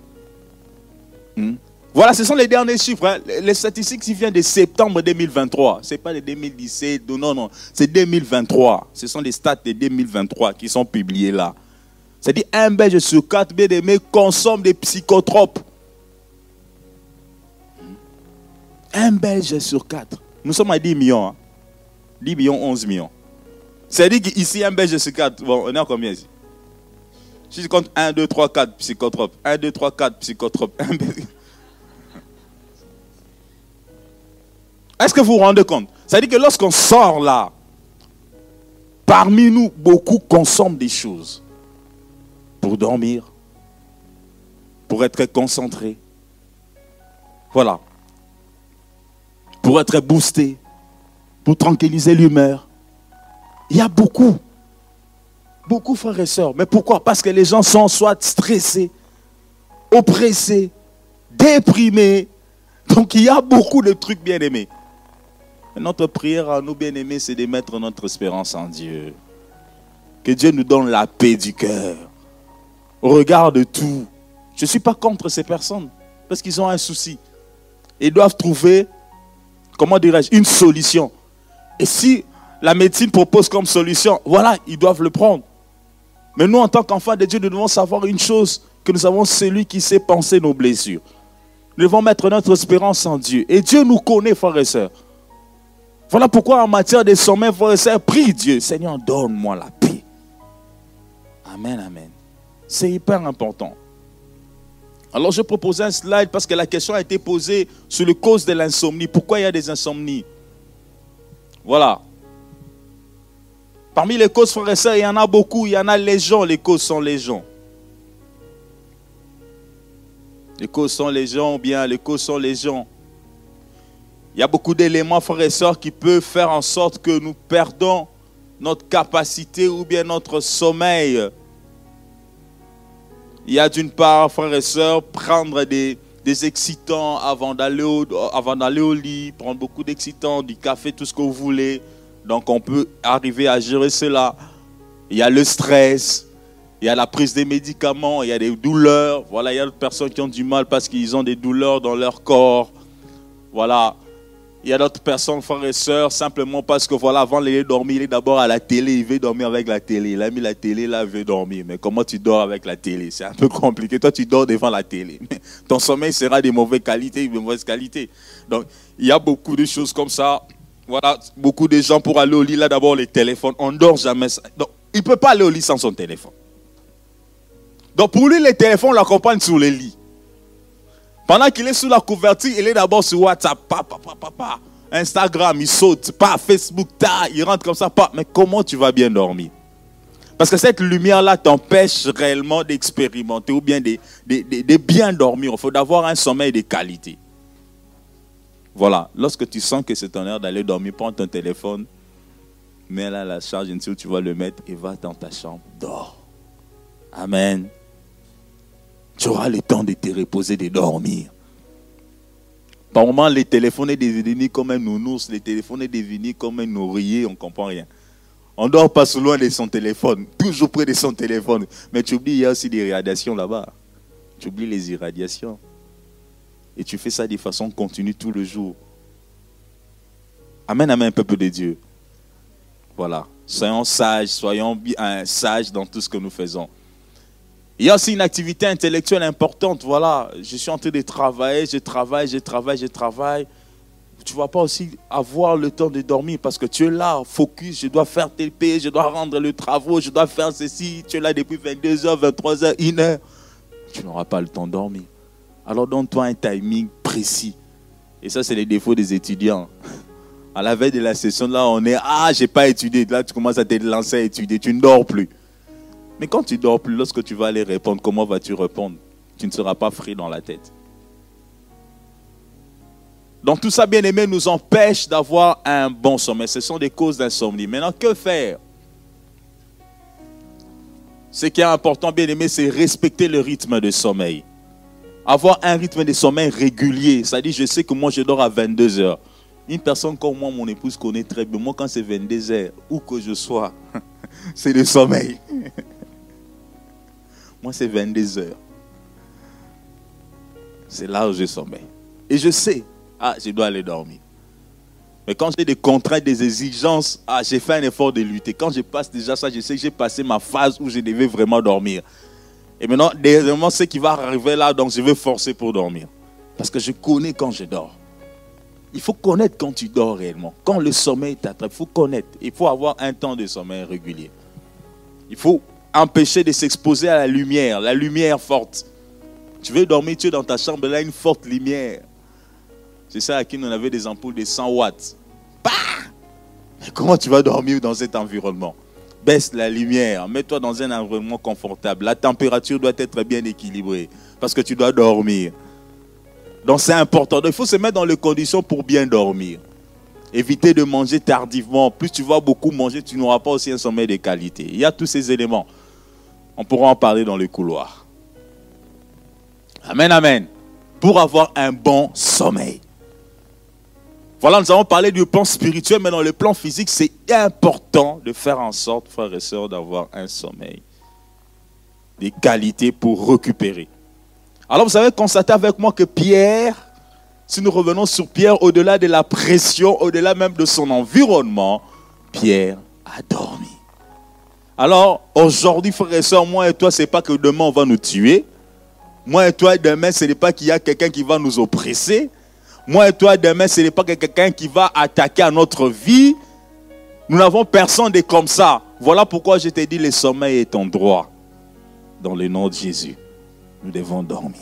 Hmm? Voilà, ce sont les derniers chiffres. Hein. Les statistiques qui viennent de septembre 2023. Ce n'est pas de 2017, non, non. C'est 2023. Ce sont les stats de 2023 qui sont publiés là. C'est-à-dire un Belge sur quatre, bien aimé, consomme des psychotropes. Un Belge sur quatre. Nous sommes à 10 millions. 10 hein. millions, 11 millions. C'est-à-dire qu'ici, un Belge sur quatre. Bon, on est à combien ici? Si je compte 1, 2, 3, 4 psychotropes. 1, 2, 3, 4 psychotropes. Est-ce que vous vous rendez compte? C'est-à-dire que lorsqu'on sort là, parmi nous, beaucoup consomment des choses pour dormir, pour être concentré. Voilà. Pour être boosté, pour tranquilliser l'humeur. Il y a beaucoup. Beaucoup, frères et sœurs. Mais pourquoi? Parce que les gens sont soit stressés, oppressés, déprimés. Donc il y a beaucoup de trucs bien aimés. Notre prière à nous bien-aimés, c'est de mettre notre espérance en Dieu. Que Dieu nous donne la paix du cœur. Regarde tout. Je ne suis pas contre ces personnes parce qu'ils ont un souci. Ils doivent trouver, comment dirais-je, une solution. Et si la médecine propose comme solution, voilà, ils doivent le prendre. Mais nous, en tant qu'enfants de Dieu, nous devons savoir une chose, que nous avons celui qui sait penser nos blessures. Nous devons mettre notre espérance en Dieu. Et Dieu nous connaît, frères et sœurs. Voilà pourquoi en matière de sommeil, frères et sœurs, prie Dieu, Seigneur, donne-moi la paix. Amen, amen. C'est hyper important. Alors je propose un slide parce que la question a été posée sur le cause de l'insomnie. Pourquoi il y a des insomnies? Voilà. Parmi les causes, frères et sœurs, il y en a beaucoup. Il y en a les gens. Les causes sont les gens. Les causes sont les gens, bien les causes sont les gens. Il y a beaucoup d'éléments, frères et sœurs, qui peuvent faire en sorte que nous perdons notre capacité ou bien notre sommeil il y a d'une part, frères et sœurs, prendre des, excitants avant d'aller au, avant d'aller au lit, prendre beaucoup d'excitants, du café, tout ce que vous voulez. Donc on peut arriver à gérer cela. Il y a le stress, il y a la prise des médicaments, il y a des douleurs. Voilà, il y a des personnes qui ont du mal parce qu'ils ont des douleurs dans leur corps. Voilà, il y a d'autres personnes, frères et sœurs, simplement parce que voilà, avant d'aller dormir, il est d'abord à la télé, il veut dormir avec la télé. Il a mis la télé, là, il veut dormir. Mais comment tu dors avec la télé? C'est un peu compliqué. Toi, tu dors devant la télé. Mais [laughs] ton sommeil sera de mauvaise qualité, de mauvaise qualité. Donc, il y a beaucoup de choses comme ça. Voilà, beaucoup de gens pour aller au lit, là, d'abord, les téléphones. On ne dort jamais. Donc, il ne peut pas aller au lit sans son téléphone. Donc, pour lui, les téléphones l'accompagnent sur le lit. Pendant qu'il est sous la couverture, il est d'abord sur WhatsApp, Instagram, il saute, pas Facebook, il rentre comme ça, pas. Mais comment tu vas bien dormir? Parce que cette lumière-là t'empêche réellement d'expérimenter ou bien de, bien dormir. Il faut d'avoir un sommeil de qualité. Voilà, lorsque tu sens que c'est ton heure d'aller dormir, prends ton téléphone, mets là la charge, où tu vas le mettre et va dans ta chambre, dors. Amen tu auras le temps de te reposer, de dormir. Par moments, les téléphones sont devenus comme un nounours, les téléphones sont devenus comme un oreiller, on ne comprend rien. On ne dort pas sous loin de son téléphone, toujours près de son téléphone. Mais tu oublies, il y a aussi des radiations là-bas. Tu oublies les irradiations. Et tu fais ça de façon continue tout le jour. Amen, amen, peuple de Dieu. Voilà. Soyons sages, soyons bien sages dans tout ce que nous faisons. Il y a aussi une activité intellectuelle importante. Voilà, je suis en train de travailler, je travaille, je travaille, je travaille. Tu ne vas pas aussi avoir le temps de dormir parce que tu es là, focus, je dois faire tes je dois rendre le travail, je dois faire ceci. Tu es là depuis 22h, 23h, 1h. Tu n'auras pas le temps de dormir. Alors donne-toi un timing précis. Et ça, c'est les défauts des étudiants. À la veille de la session, là, on est Ah, j'ai pas étudié. Là, tu commences à te lancer à étudier. Tu ne dors plus. Mais quand tu dors plus, lorsque tu vas aller répondre, comment vas-tu répondre? Tu ne seras pas frais dans la tête. Donc tout ça, bien aimé, nous empêche d'avoir un bon sommeil. Ce sont des causes d'insomnie. Maintenant, que faire? Ce qui est important, bien aimé, c'est respecter le rythme de sommeil. Avoir un rythme de sommeil régulier. C'est-à-dire, je sais que moi, je dors à 22 heures. Une personne comme moi, mon épouse connaît très bien. Moi, quand c'est 22 heures, où que je sois, [laughs] c'est le sommeil. [laughs] Moi, c'est 22 heures. C'est là où je sommeille. Et je sais, ah, je dois aller dormir. Mais quand j'ai des contraintes, des exigences, ah, j'ai fait un effort de lutter. Quand je passe déjà ça, je sais que j'ai passé ma phase où je devais vraiment dormir. Et maintenant, dernièrement, ce qui va arriver là, donc je vais forcer pour dormir. Parce que je connais quand je dors. Il faut connaître quand tu dors réellement. Quand le sommeil t'attrape, il faut connaître. Il faut avoir un temps de sommeil régulier. Il faut empêcher de s'exposer à la lumière, la lumière forte. Tu veux dormir, tu es dans ta chambre, là, une forte lumière. C'est ça à qui on avait des ampoules de 100 watts. Bah comment tu vas dormir dans cet environnement? Baisse la lumière, mets-toi dans un environnement confortable. La température doit être bien équilibrée parce que tu dois dormir. Donc c'est important. Il faut se mettre dans les conditions pour bien dormir. Éviter de manger tardivement. Plus tu vas beaucoup manger, tu n'auras pas aussi un sommeil de qualité. Il y a tous ces éléments. On pourra en parler dans le couloir. Amen, amen. Pour avoir un bon sommeil. Voilà, nous avons parlé du plan spirituel, mais dans le plan physique, c'est important de faire en sorte, frères et sœurs, d'avoir un sommeil. Des qualités pour récupérer. Alors vous avez constaté avec moi que Pierre, si nous revenons sur Pierre, au-delà de la pression, au-delà même de son environnement, Pierre a dormi. Alors aujourd'hui, frères et sœurs, moi et toi, ce n'est pas que demain on va nous tuer. Moi et toi, demain, ce n'est pas qu'il y a quelqu'un qui va nous oppresser. Moi et toi, demain, ce n'est pas quelqu'un qui va attaquer à notre vie. Nous n'avons personne de comme ça. Voilà pourquoi je t'ai dit, le sommeil est en droit. Dans le nom de Jésus, nous devons dormir.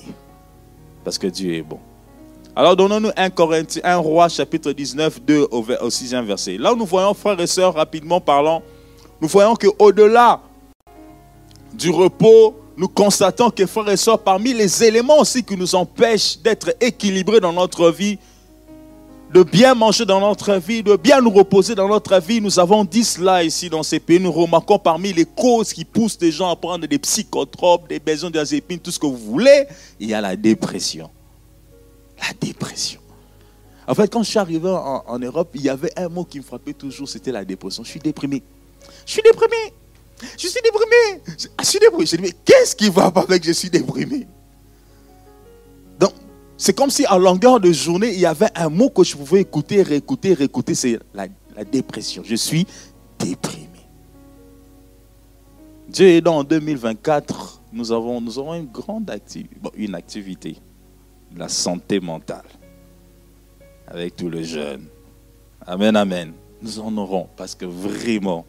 Parce que Dieu est bon. Alors donnons-nous un, Corinthien, un roi chapitre 19, 2 au, au 6 verset. Là nous voyons, frères et sœurs, rapidement parlant, nous voyons qu'au-delà du repos, nous constatons que, frères et sœurs, parmi les éléments aussi qui nous empêchent d'être équilibrés dans notre vie, de bien manger dans notre vie, de bien nous reposer dans notre vie, nous avons dit cela ici dans ces pays. Nous remarquons parmi les causes qui poussent les gens à prendre des psychotropes, des benzodiazépines, tout ce que vous voulez, il y a la dépression. La dépression. En fait, quand je suis arrivé en Europe, il y avait un mot qui me frappait toujours, c'était la dépression. Je suis déprimé. Je suis déprimé. Je suis déprimé. Je suis déprimé. Qu'est-ce qui va pas avec je suis déprimé? Donc, c'est comme si à longueur de journée, il y avait un mot que je pouvais écouter, réécouter, réécouter. C'est la, dépression. Je suis déprimé. Dieu est dans en 2024, nous avons, nous avons une grande activité, une activité, la santé mentale, avec tous les jeunes. Amen, amen. Nous en aurons parce que vraiment,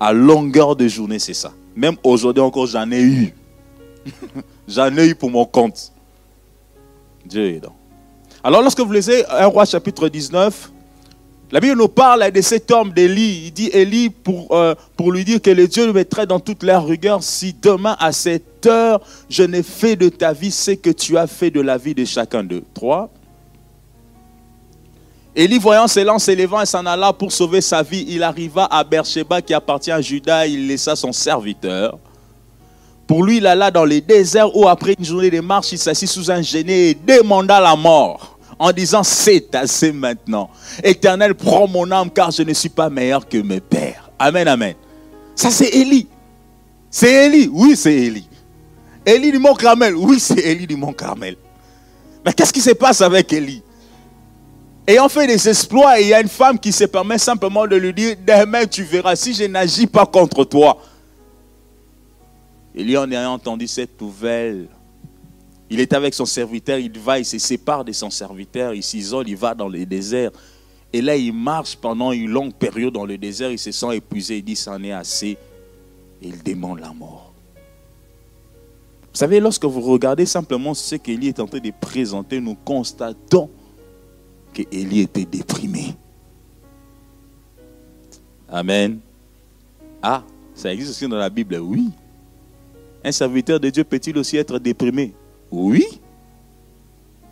à longueur de journée, c'est ça. Même aujourd'hui encore, j'en ai eu. [laughs] j'en ai eu pour mon compte. Dieu est dans. Alors, lorsque vous lisez 1 roi chapitre 19, la Bible nous parle de cet homme d'Élie. Il dit Élie pour, euh, pour lui dire que le Dieu le mettrait dans toute la rigueur si demain à cette heure je n'ai fait de ta vie ce que tu as fait de la vie de chacun d'eux. 3. Élie, voyant cela, s'élevant et s'en alla pour sauver sa vie, il arriva à Beersheba qui appartient à Juda. Il laissa son serviteur. Pour lui, il alla dans les déserts où, après une journée de marche, il s'assit sous un génie et demanda la mort en disant C'est assez maintenant. Éternel, prends mon âme car je ne suis pas meilleur que mes pères. Amen, amen. Ça, c'est Élie. C'est Élie. Oui, c'est Élie. Élie du Mont Carmel. Oui, c'est Élie du Mont Carmel. Mais qu'est-ce qui se passe avec Élie? Ayant fait des exploits, et il y a une femme qui se permet simplement de lui dire Demain, tu verras si je n'agis pas contre toi. Élie, en ayant entendu cette nouvelle, il est avec son serviteur, il va, il se sépare de son serviteur, il s'isole, il va dans le désert. Et là, il marche pendant une longue période dans le désert, il se sent épuisé, il dit, c'en est assez. Et il demande la mort. Vous savez, lorsque vous regardez simplement ce qu'Élie est en train de présenter, nous constatons qu'Élie était déprimé. Amen. Ah, ça existe aussi dans la Bible, oui. Un serviteur de Dieu peut-il aussi être déprimé? Oui.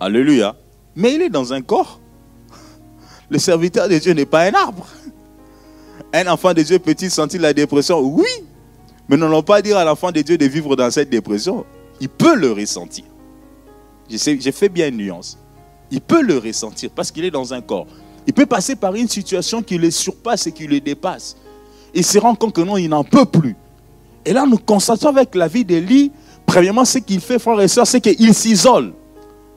Alléluia. Mais il est dans un corps. [laughs] Le serviteur de Dieu n'est pas un arbre. Un enfant de Dieu peut-il sentir la dépression? Oui. Mais n'allons pas dire à l'enfant de Dieu de vivre dans cette dépression. Il peut le ressentir. J'ai fait bien une nuance. Il peut le ressentir parce qu'il est dans un corps. Il peut passer par une situation qui le surpasse et qui le dépasse. Il se rend compte que non, il n'en peut plus. Et là, nous constatons avec la vie d'Élie Premièrement, ce qu'il fait, frère et soeur, c'est qu'il s'isole.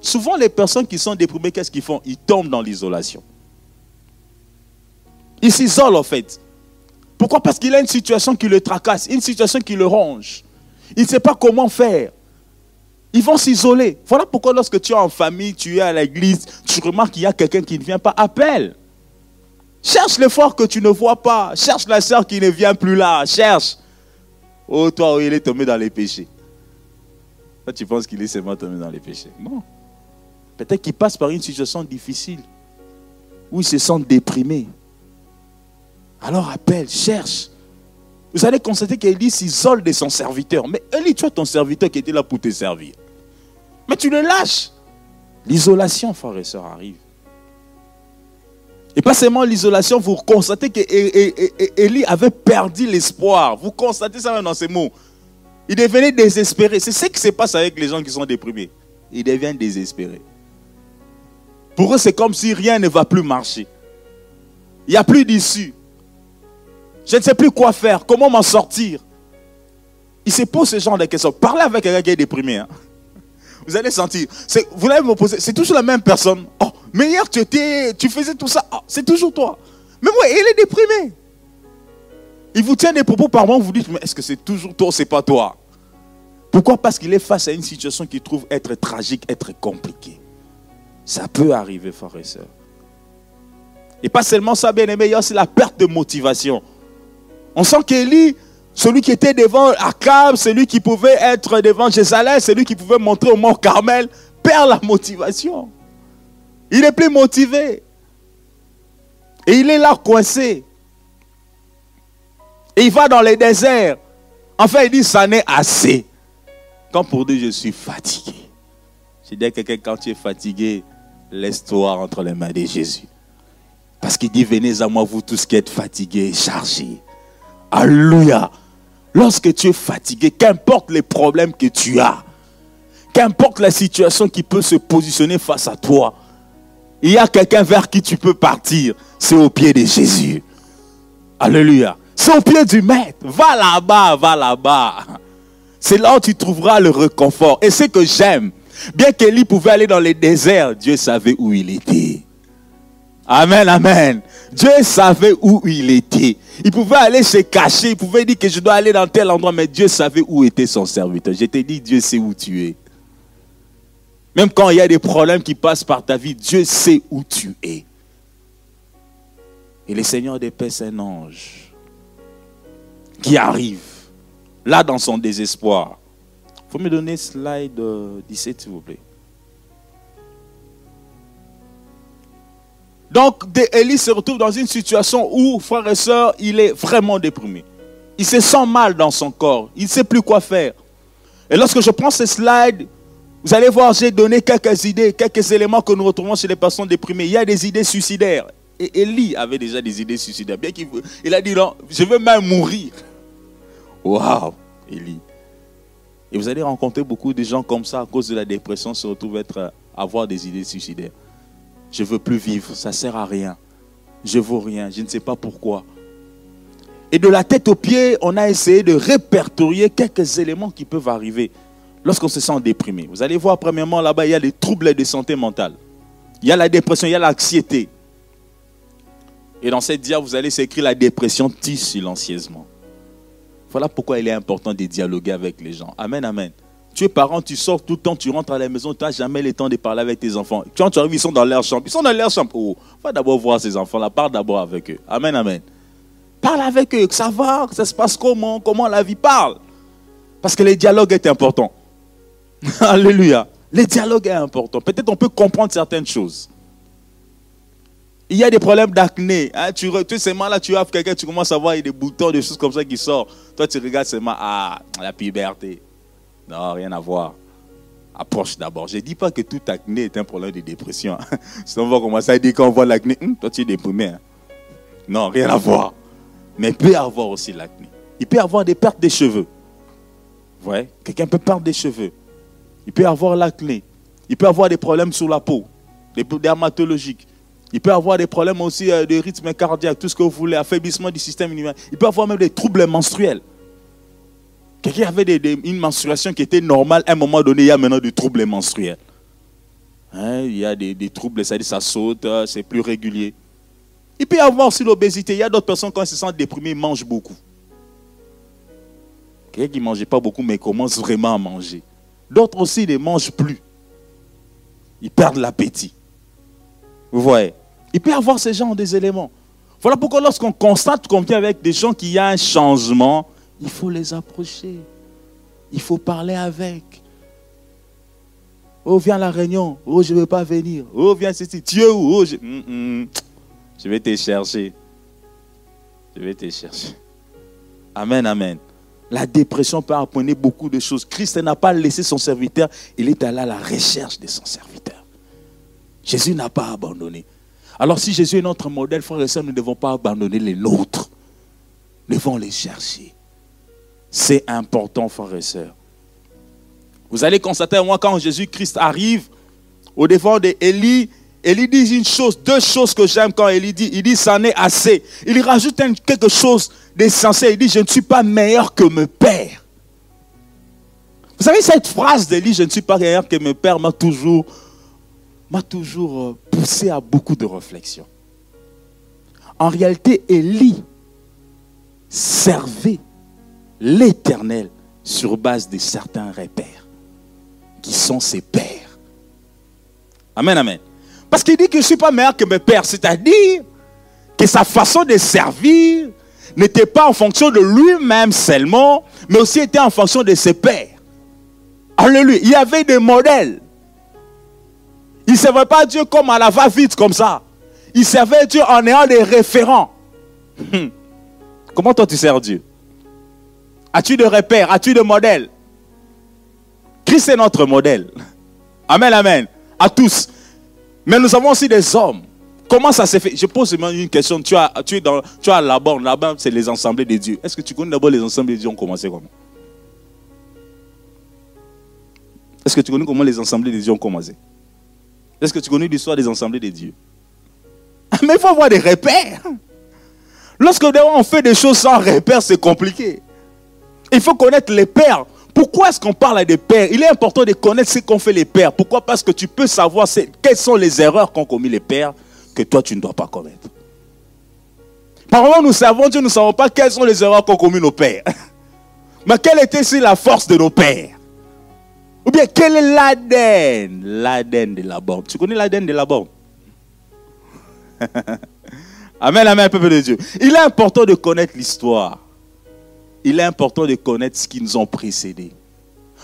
Souvent, les personnes qui sont déprimées, qu'est-ce qu'ils font? Ils tombent dans l'isolation. Ils s'isolent, en fait. Pourquoi? Parce qu'il a une situation qui le tracasse, une situation qui le ronge. Il ne sait pas comment faire. Ils vont s'isoler. Voilà pourquoi lorsque tu es en famille, tu es à l'église, tu remarques qu'il y a quelqu'un qui ne vient pas, appelle. Cherche l'effort que tu ne vois pas. Cherche la soeur qui ne vient plus là. Cherche. Oh, toi, oh, il est tombé dans les péchés. Toi, tu penses qu'il est seulement tombé dans les péchés. Non. Peut-être qu'il passe par une situation difficile où il se sent déprimé. Alors appelle, cherche. Vous allez constater qu'Élie s'isole de son serviteur. Mais Élie, tu as ton serviteur qui était là pour te servir. Mais tu le lâches. L'isolation, frère et soeur, arrive. Et pas seulement l'isolation, vous constatez qu'Élie avait perdu l'espoir. Vous constatez ça même dans ces mots. Il devenait désespéré. C'est ce qui se passe avec les gens qui sont déprimés. Ils deviennent désespérés. Pour eux, c'est comme si rien ne va plus marcher. Il n'y a plus d'issue. Je ne sais plus quoi faire, comment m'en sortir. Il se pose ce genre de questions. Parlez avec quelqu'un qui est déprimé. Hein. Vous allez sentir. Vous allez me poser, c'est toujours la même personne. Oh, mais hier tu étais, tu faisais tout ça. Oh, c'est toujours toi. Mais moi, il est déprimé. Il vous tient des propos par moment, vous dites, mais est-ce que c'est toujours toi ou c'est pas toi? Pourquoi? Parce qu'il est face à une situation qu'il trouve être tragique, être compliquée. Ça peut arriver, frère et soeur. Et pas seulement ça, bien aimé, il y a aussi la perte de motivation. On sent qu'Élie, celui qui était devant Akab, celui qui pouvait être devant Jézalel, celui qui pouvait montrer au mort Carmel, perd la motivation. Il est plus motivé. Et il est là coincé. Et il va dans les déserts. Enfin, il dit, ça n'est assez. Quand pour dire, je suis fatigué. Je dis à quelqu'un, quand tu es fatigué, laisse-toi entre les mains de Jésus. Parce qu'il dit, venez à moi, vous tous qui êtes fatigués chargés. Alléluia. Lorsque tu es fatigué, qu'importe les problèmes que tu as, qu'importe la situation qui peut se positionner face à toi, il y a quelqu'un vers qui tu peux partir. C'est au pied de Jésus. Alléluia. C'est au pied du maître. Va là-bas, va là-bas. C'est là où tu trouveras le réconfort. Et ce que j'aime, bien qu'Élie pouvait aller dans les déserts, Dieu savait où il était. Amen, amen. Dieu savait où il était. Il pouvait aller se cacher, il pouvait dire que je dois aller dans tel endroit, mais Dieu savait où était son serviteur. Je t'ai dit, Dieu sait où tu es. Même quand il y a des problèmes qui passent par ta vie, Dieu sait où tu es. Et le Seigneur des paix, c'est un ange qui arrive là dans son désespoir. Il faut me donner slide 17, euh, s'il vous plaît. Donc, Élie se retrouve dans une situation où, frère et soeur, il est vraiment déprimé. Il se sent mal dans son corps. Il ne sait plus quoi faire. Et lorsque je prends ce slide, vous allez voir, j'ai donné quelques idées, quelques éléments que nous retrouvons chez les personnes déprimées. Il y a des idées suicidaires. Et Élie avait déjà des idées suicidaires. Bien qu'il il a dit non, je veux même mourir. Waouh, Élie. Et vous allez rencontrer beaucoup de gens comme ça à cause de la dépression se retrouvent être, avoir des idées suicidaires. Je ne veux plus vivre, ça ne sert à rien. Je ne vaux rien, je ne sais pas pourquoi. Et de la tête aux pieds, on a essayé de répertorier quelques éléments qui peuvent arriver lorsqu'on se sent déprimé. Vous allez voir, premièrement, là-bas, il y a les troubles de santé mentale. Il y a la dépression, il y a l'anxiété. Et dans cette dia, vous allez s'écrire la dépression tisse silencieusement. Voilà pourquoi il est important de dialoguer avec les gens. Amen, amen. Tu es parent, tu sors tout le temps, tu rentres à la maison, tu n'as jamais le temps de parler avec tes enfants. Quand tu arrives, ils sont dans leur chambre. Ils sont dans leur chambre. Oh, va d'abord voir ces enfants-là. Parle d'abord avec eux. Amen, amen. Parle avec eux. Ça va, ça se passe comment, comment la vie parle. Parce que le dialogue est important. [laughs] Alléluia. Le dialogue est important. Peut-être on peut comprendre certaines choses. Il y a des problèmes d'acné. Hein. Tu, tu sais, là, tu as quelqu'un, tu commences à voir des boutons, des choses comme ça qui sortent. Toi, tu regardes seulement, ah, la puberté. Non, rien à voir. Approche d'abord. Je ne dis pas que tout acné est un problème de dépression. [laughs] Sinon, on va commencer à dire qu'on voit l'acné, hum, toi tu es déprimé. Hein. Non, rien à voir. Mais il peut avoir aussi l'acné. Il peut avoir des pertes de cheveux. Ouais, quelqu'un peut perdre des cheveux. Il peut avoir l'acné. Il peut avoir des problèmes sur la peau, des dermatologiques. Il peut avoir des problèmes aussi euh, de rythme cardiaque, tout ce que vous voulez, affaiblissement du système immunitaire. Il peut avoir même des troubles menstruels. Quelqu'un avait une menstruation qui était normale, à un moment donné, il y a maintenant des troubles menstruels. Hein, il y a des, troubles, ça ça saute, euh, c'est plus régulier. Il peut y avoir aussi l'obésité. Il y a d'autres personnes, quand elles se sentent déprimées, mangent beaucoup. Quelqu'un qui ne mangeait pas beaucoup, mais commence vraiment à manger. D'autres aussi ne mangent plus. Ils perdent l'appétit. Vous voyez? Il peut y avoir ces gens des éléments. Voilà pourquoi lorsqu'on constate qu'on vient avec des gens qui y a un changement, il faut les approcher. Il faut parler avec. Oh, viens à la réunion. Oh, je ne veux pas venir. Oh, viens. Tu es où? Oh, je... Mm, mm. je vais te chercher. Je vais te chercher. Amen, amen. La dépression peut apprendre beaucoup de choses. Christ n'a pas laissé son serviteur. Il est allé à la recherche de son serviteur. Jésus n'a pas abandonné. Alors si Jésus est notre modèle, frères et sœurs, nous ne devons pas abandonner les nôtres. Nous devons les chercher. C'est important, frères et sœurs. Vous allez constater, moi, quand Jésus-Christ arrive au devant d'Élie, Élie dit une chose, deux choses que j'aime quand Élie dit. Il dit, ça n'est assez. Il rajoute quelque chose d'essentiel. Il dit, je ne suis pas meilleur que mes pères. Vous savez, cette phrase d'Élie, je ne suis pas meilleur que m'a toujours, m'a toujours euh, poussé à beaucoup de réflexions. En réalité, Élie servait l'éternel sur base de certains repères qui sont ses pères. Amen, amen. Parce qu'il dit que je ne suis pas meilleur que mes pères, c'est-à-dire que sa façon de servir n'était pas en fonction de lui-même seulement, mais aussi était en fonction de ses pères. Alléluia. Il y avait des modèles. Il ne servait pas Dieu comme à la va-vite, comme ça. Il servait Dieu en ayant des référents. Comment toi tu sers Dieu? As-tu de repères? As-tu de modèles? Christ est notre modèle. Amen, amen. À tous. Mais nous avons aussi des hommes. Comment ça s'est fait? Je pose une question. Tu, as, es dans, tu as là-bas, là-bas, c'est les assemblées de Dieu. Est-ce que tu connais d'abord les assemblées de Dieu? Ont commencé comment? Est-ce que tu connais comment les assemblées de Dieu ont commencé? Est-ce que tu connais l'histoire des assemblées de Dieu? [laughs] Mais il faut avoir des repères. Lorsque on fait des choses sans repères, c'est compliqué. Il faut connaître les pères. Pourquoi est-ce qu'on parle des pères? Il est important de connaître ce qu'ont fait les pères. Pourquoi? Parce que tu peux savoir quelles sont les erreurs qu'ont commis les pères que toi tu ne dois pas commettre. Parfois nous savons Dieu, nous ne savons pas quelles sont les erreurs qu'ont commis nos pères. [laughs] Mais quelle était la force de nos pères? Ou bien quel est l'Aden L'Aden de la borne. Tu connais l'Aden de la borne [laughs] Amen, amen, peuple de Dieu. Il est important de connaître l'histoire il est important de connaître ce qui nous ont précédés.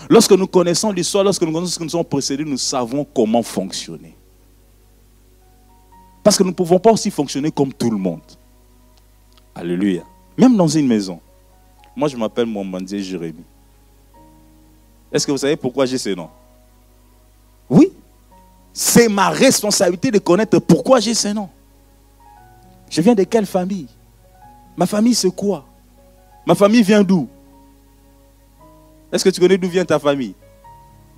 Lorsque nous connaissons l'histoire, lorsque nous connaissons ce qui nous ont précédés, nous savons comment fonctionner. Parce que nous ne pouvons pas aussi fonctionner comme tout le monde. Alléluia. Même dans une maison. Moi, je m'appelle Mohamed Jérémie. Est-ce que vous savez pourquoi j'ai ce nom? Oui. C'est ma responsabilité de connaître pourquoi j'ai ce nom. Je viens de quelle famille? Ma famille, c'est quoi? Ma famille vient d'où? Est-ce que tu connais d'où vient ta famille?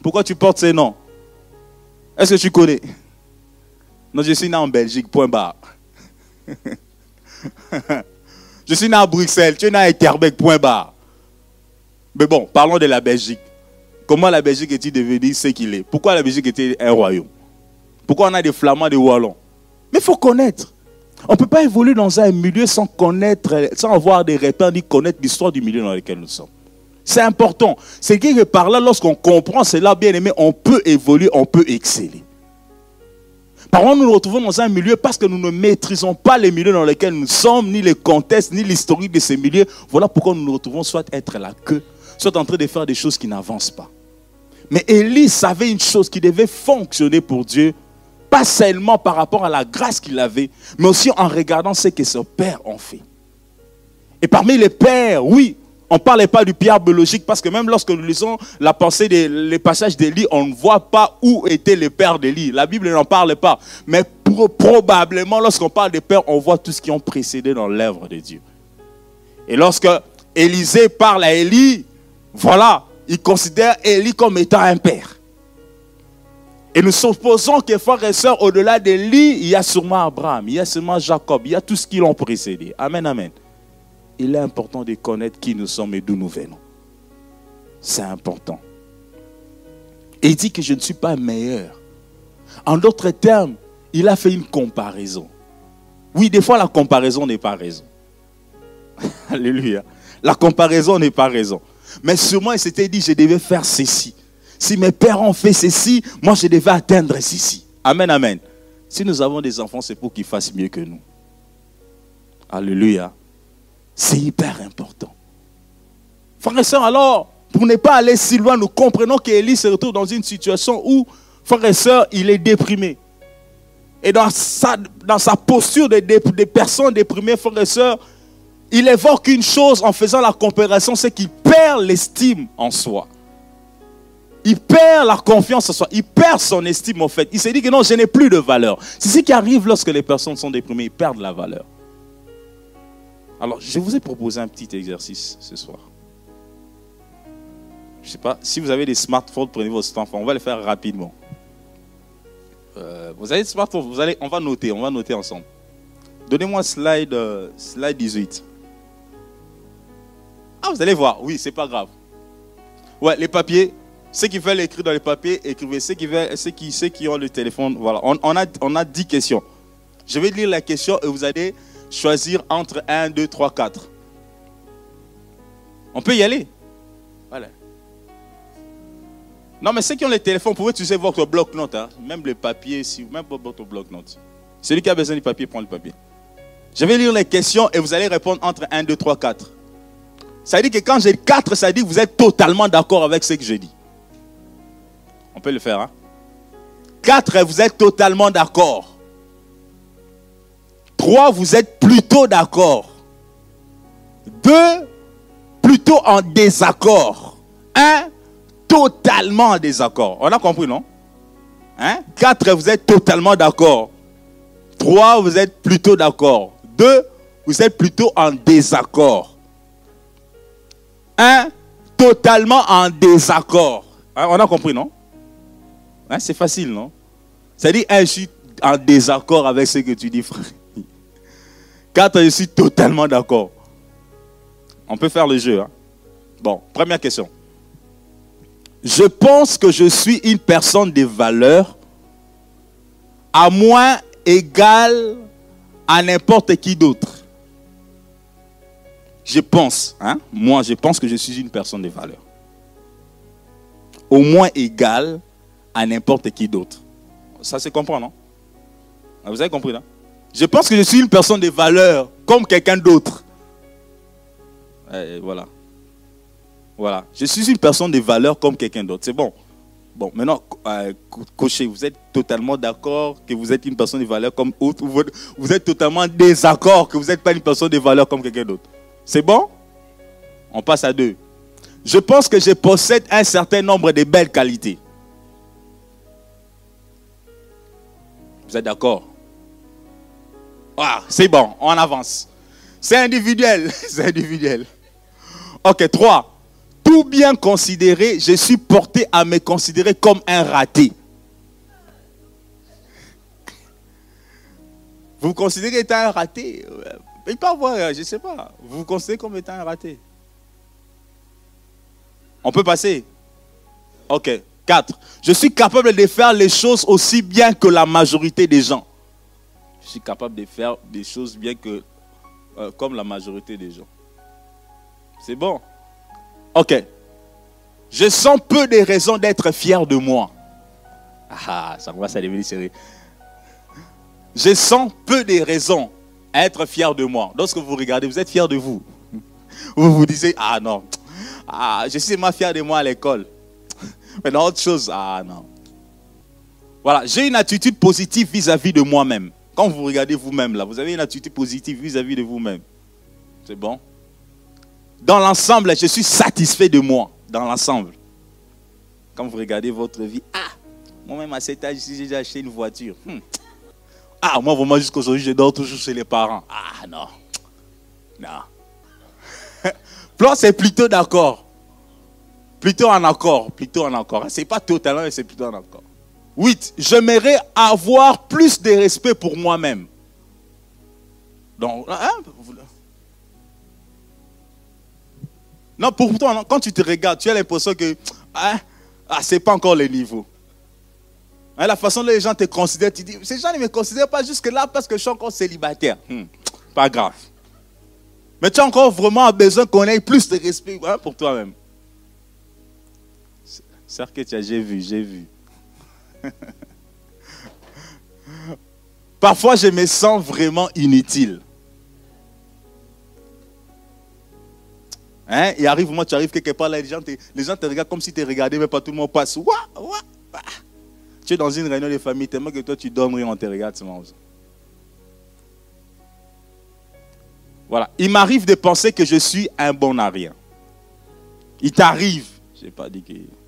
Pourquoi tu portes ces noms? Est-ce que tu connais? Non, je suis né en Belgique, point barre. [laughs] je suis né à Bruxelles, tu es né à Etterbeek, point barre. Mais bon, parlons de la Belgique. Comment la Belgique est-il devenue ce qu'il est? Pourquoi la Belgique était un royaume? Pourquoi on a des Flamands, des Wallons? Mais il faut connaître. On ne peut pas évoluer dans un milieu sans connaître, sans avoir des repères, ni connaître l'histoire du milieu dans lequel nous sommes. C'est important. C'est que par là, lorsqu'on comprend cela, bien aimé, on peut évoluer, on peut exceller. Par contre, nous nous retrouvons dans un milieu parce que nous ne maîtrisons pas les milieux dans lesquels nous sommes, ni les contextes, ni l'historique de ces milieux. Voilà pourquoi nous nous retrouvons soit être la queue, soit en train de faire des choses qui n'avancent pas. Mais Élie savait une chose qui devait fonctionner pour Dieu, pas seulement par rapport à la grâce qu'il avait, mais aussi en regardant ce que ses pères ont fait. Et parmi les pères, oui, on ne parlait pas du pierre biologique parce que même lorsque nous lisons la pensée des passages d'Élie, on ne voit pas où étaient les pères d'Élie. La Bible n'en parle pas. Mais probablement, lorsqu'on parle des pères, on voit tout ce qui ont précédé dans l'œuvre de Dieu. Et lorsque Élisée parle à Élie, voilà, il considère Élie comme étant un père. Et nous supposons que frères et sœurs, au-delà de lui, il y a sûrement Abraham, il y a sûrement Jacob, il y a tout ce qui l'ont précédé. Amen, amen. Il est important de connaître qui nous sommes et d'où nous venons. C'est important. Et il dit que je ne suis pas meilleur. En d'autres termes, il a fait une comparaison. Oui, des fois, la comparaison n'est pas raison. [laughs] Alléluia. La comparaison n'est pas raison. Mais sûrement, il s'était dit, je devais faire ceci. Si mes pères ont fait ceci, moi, je devais atteindre ceci. Amen, amen. Si nous avons des enfants, c'est pour qu'ils fassent mieux que nous. Alléluia. C'est hyper important. Frères et sœurs, alors, pour ne pas aller si loin, nous comprenons qu'Élie se retrouve dans une situation où, frères et sœurs, il est déprimé. Et dans sa, posture de, de, personnes déprimées, frères et sœurs, il évoque une chose en faisant la comparaison, c'est qu'il perd l'estime en soi. Il perd la confiance en soi. Il perd son estime en fait. Il s'est dit que non, je n'ai plus de valeur. C'est ce qui arrive lorsque les personnes sont déprimées. Ils perdent la valeur. Alors, je vous ai proposé un petit exercice ce soir. Je ne sais pas, si vous avez des smartphones, prenez vos smartphones. On va le faire rapidement. Euh, vous avez des smartphones, vous allez, on va noter, on va noter ensemble. Donnez-moi slide, euh, slide 18. Ah, vous allez voir, oui, c'est pas grave. Ouais, les papiers, ceux qui veulent écrire dans les papiers, écrivez. Ceux qui, ont le téléphone, voilà. On, a, on a 10 questions. Je vais lire la question et vous allez choisir entre 1, 2, 3, 4. On peut y aller. Voilà. Non, mais ceux qui ont les téléphones, vous pouvez utiliser votre bloc-notes. Hein. Même le papier, si, même votre bloc-notes. Celui qui a besoin du papier, prend le papier. Je vais lire les questions et vous allez répondre entre 1, 2, 3, 4. Ça veut dire que quand j'ai 4, ça dire que vous êtes totalement d'accord avec ce que je dis. On peut le faire. Hein? 4, vous êtes totalement d'accord. 3, vous êtes plutôt d'accord. 2, plutôt en désaccord. 1, totalement en désaccord. On a compris, non? Hein? 4, vous êtes totalement d'accord. 3, vous êtes plutôt d'accord. 2, vous êtes plutôt en désaccord. 1, totalement en désaccord. Hein, on a compris, non? Hein, C'est facile, non? C'est-à-dire, 1, je suis en désaccord avec ce que tu dis, frère. 4, je suis totalement d'accord. On peut faire le jeu. Hein? Bon, première question. Je pense que je suis une personne de valeur à moins égale à n'importe qui d'autre. Je pense, hein, moi je pense que je suis une personne de valeur. Au moins égale à n'importe qui d'autre. Ça se comprend, non? Vous avez compris, non? Je pense que je suis une personne de valeur comme quelqu'un d'autre. Voilà. Voilà. Je suis une personne de valeur comme quelqu'un d'autre. C'est bon. Bon, maintenant, euh, cochez, vous êtes totalement d'accord que vous êtes une personne de valeur comme autre, ou vous êtes totalement désaccord que vous n'êtes pas une personne de valeur comme quelqu'un d'autre. C'est bon? On passe à deux. Je pense que je possède un certain nombre de belles qualités. Vous êtes d'accord? Ah, C'est bon, on avance. C'est individuel, [laughs] c'est individuel. Ok, trois tout bien considéré, je suis porté à me considérer comme un raté. Vous considérez étant un raté? Il peut avoir, je ne sais pas. Vous vous considérez comme étant un raté On peut passer Ok. 4. Je suis capable de faire les choses aussi bien que la majorité des gens. Je suis capable de faire des choses bien que euh, comme la majorité des gens. C'est bon. Ok. Je sens peu de raisons d'être fier de moi. Ah, ça va, ça devenir sérieux. Je sens peu de raisons à être fier de moi. Lorsque vous regardez, vous êtes fier de vous. Vous vous disiez, ah non, ah, je suis ma fier de moi à l'école. [laughs] Mais autre chose, ah non. Voilà, j'ai une attitude positive vis-à-vis de moi-même. Quand vous regardez vous-même là, vous avez une attitude positive vis-à-vis de vous-même. C'est bon? Dans l'ensemble, je suis satisfait de moi, dans l'ensemble. Quand vous regardez votre vie, ah, moi-même à cet âge, si j'ai acheté une voiture. Hmm. Ah, moi vraiment jusqu'aujourd'hui, je dors toujours chez les parents. Ah, non. Non. [laughs] Plan, c'est plutôt d'accord. Plutôt en accord. Plutôt en accord. C'est pas totalement, mais c'est plutôt en accord. 8. J'aimerais avoir plus de respect pour moi-même. Donc, hein, Non, pour toi, quand tu te regardes, tu as l'impression que hein, ah, ce n'est pas encore le niveau. Hein, la façon dont les gens te considèrent, tu dis, ces gens ne me considèrent pas jusque-là parce que je suis encore célibataire. Hmm, pas grave. Mais tu as encore vraiment besoin qu'on ait plus de respect hein, pour toi-même. C'est tu as, j'ai vu, j'ai vu. Parfois, je me sens vraiment inutile. Hein? Il arrive, moi, tu arrives quelque part, là, les, gens te, les gens te regardent comme si tu regardais, mais pas tout le monde passe. Tu es dans une réunion de famille, tellement que toi, tu dormirais, on te regarde seulement. Voilà. Il m'arrive de penser que je suis un bon à rien. Il t'arrive. Je n'ai pas dit que.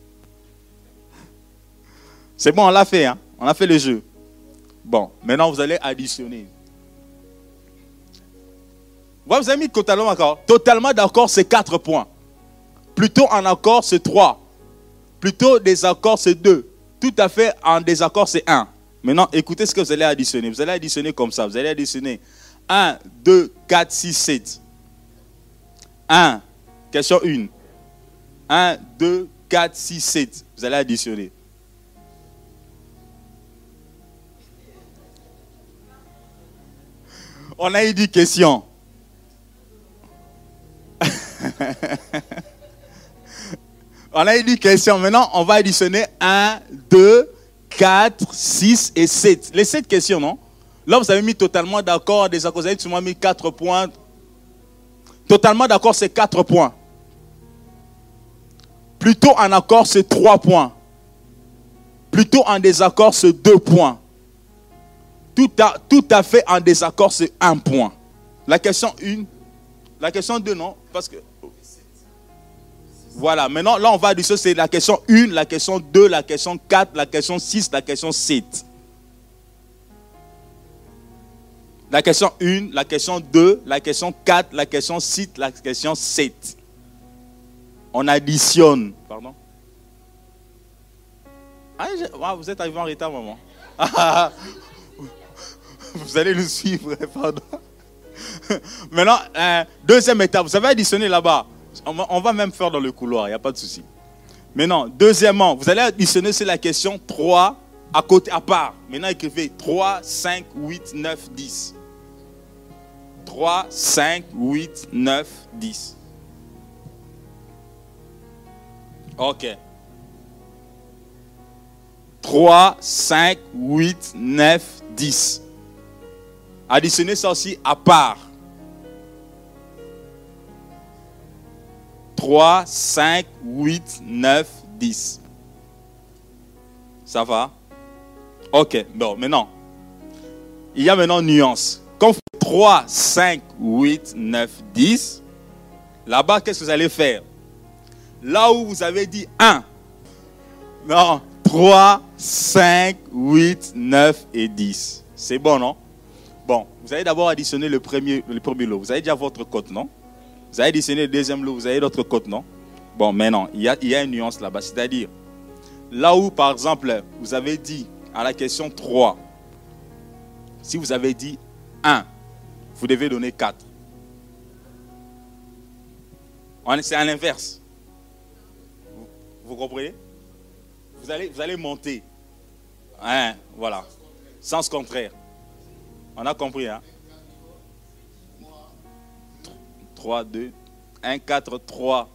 C'est bon, on l'a fait, hein? On a fait le jeu. Bon, maintenant vous allez additionner. Vous avez mis totalement d'accord. Totalement d'accord, c'est 4 points. Plutôt en accord, c'est 3. Plutôt désaccord, c'est 2. Tout à fait en désaccord, c'est 1. Maintenant, écoutez ce que vous allez additionner. Vous allez additionner comme ça. Vous allez additionner 1, 2, 4, 6, 7. 1. Question 1. 1, 2, 4, 6, 7. Vous allez additionner. On a eu 10 questions. [laughs] on a eu 10 questions. Maintenant, on va additionner 1, 2, 4, 6 et 7. Les 7 questions, non? Là, vous avez mis totalement d'accord, des accords. Vous avez sûrement mis 4 points. Totalement d'accord, c'est 4 points. Plutôt en accord, c'est 3 points. Plutôt en désaccord, c'est 2 points tout à, fait en désaccord, c'est un point. La question 1, la question 2, non, parce que... Voilà, maintenant, là, on va dire c'est la question 1, la question 2, la question 4, la question 6, la question 7. La question 1, la question 2, la question 4, la question 6, la question 7. On additionne. Pardon ah, Vous êtes arrivé en retard, maman. [laughs] vous allez nous suivre, pardon. [laughs] Maintenant, euh, deuxième étape, vous avez additionné là-bas. On va, même faire dans le couloir, il n'y a pas de souci. Maintenant, deuxièmement, vous allez additionner, c'est la question 3 à côté, à part. Maintenant, écrivez 3, 5, 8, 9, 10. 3, 5, 8, 9, 10. Ok. 3, 5, 8, 9, 10. Additionnez ça aussi à part. 3, 5, 8, 9, 10. Ça va? Ok, bon, maintenant, il y a maintenant nuance. Quand vous faites 3, 5, 8, 9, 10, là-bas, qu'est-ce que vous allez faire? Là où vous avez dit 1, non, 3, 5, 8, 9 et 10. C'est bon, non? Bon, vous allez d'abord additionner le premier, le premier lot. Vous avez déjà votre cote, non? Vous avez additionné le deuxième lot, vous avez d'autres cote, non? Bon, maintenant, il y a, il y a une nuance là-bas. C'est-à-dire, là où, par exemple, vous avez dit à la question 3, si vous avez dit 1, vous devez donner 4. C'est à l'inverse. Vous, vous, comprenez? Vous allez, vous monter. Hein, voilà. Sens contraire. On a compris, hein? 3, 2, 1, 4, 3,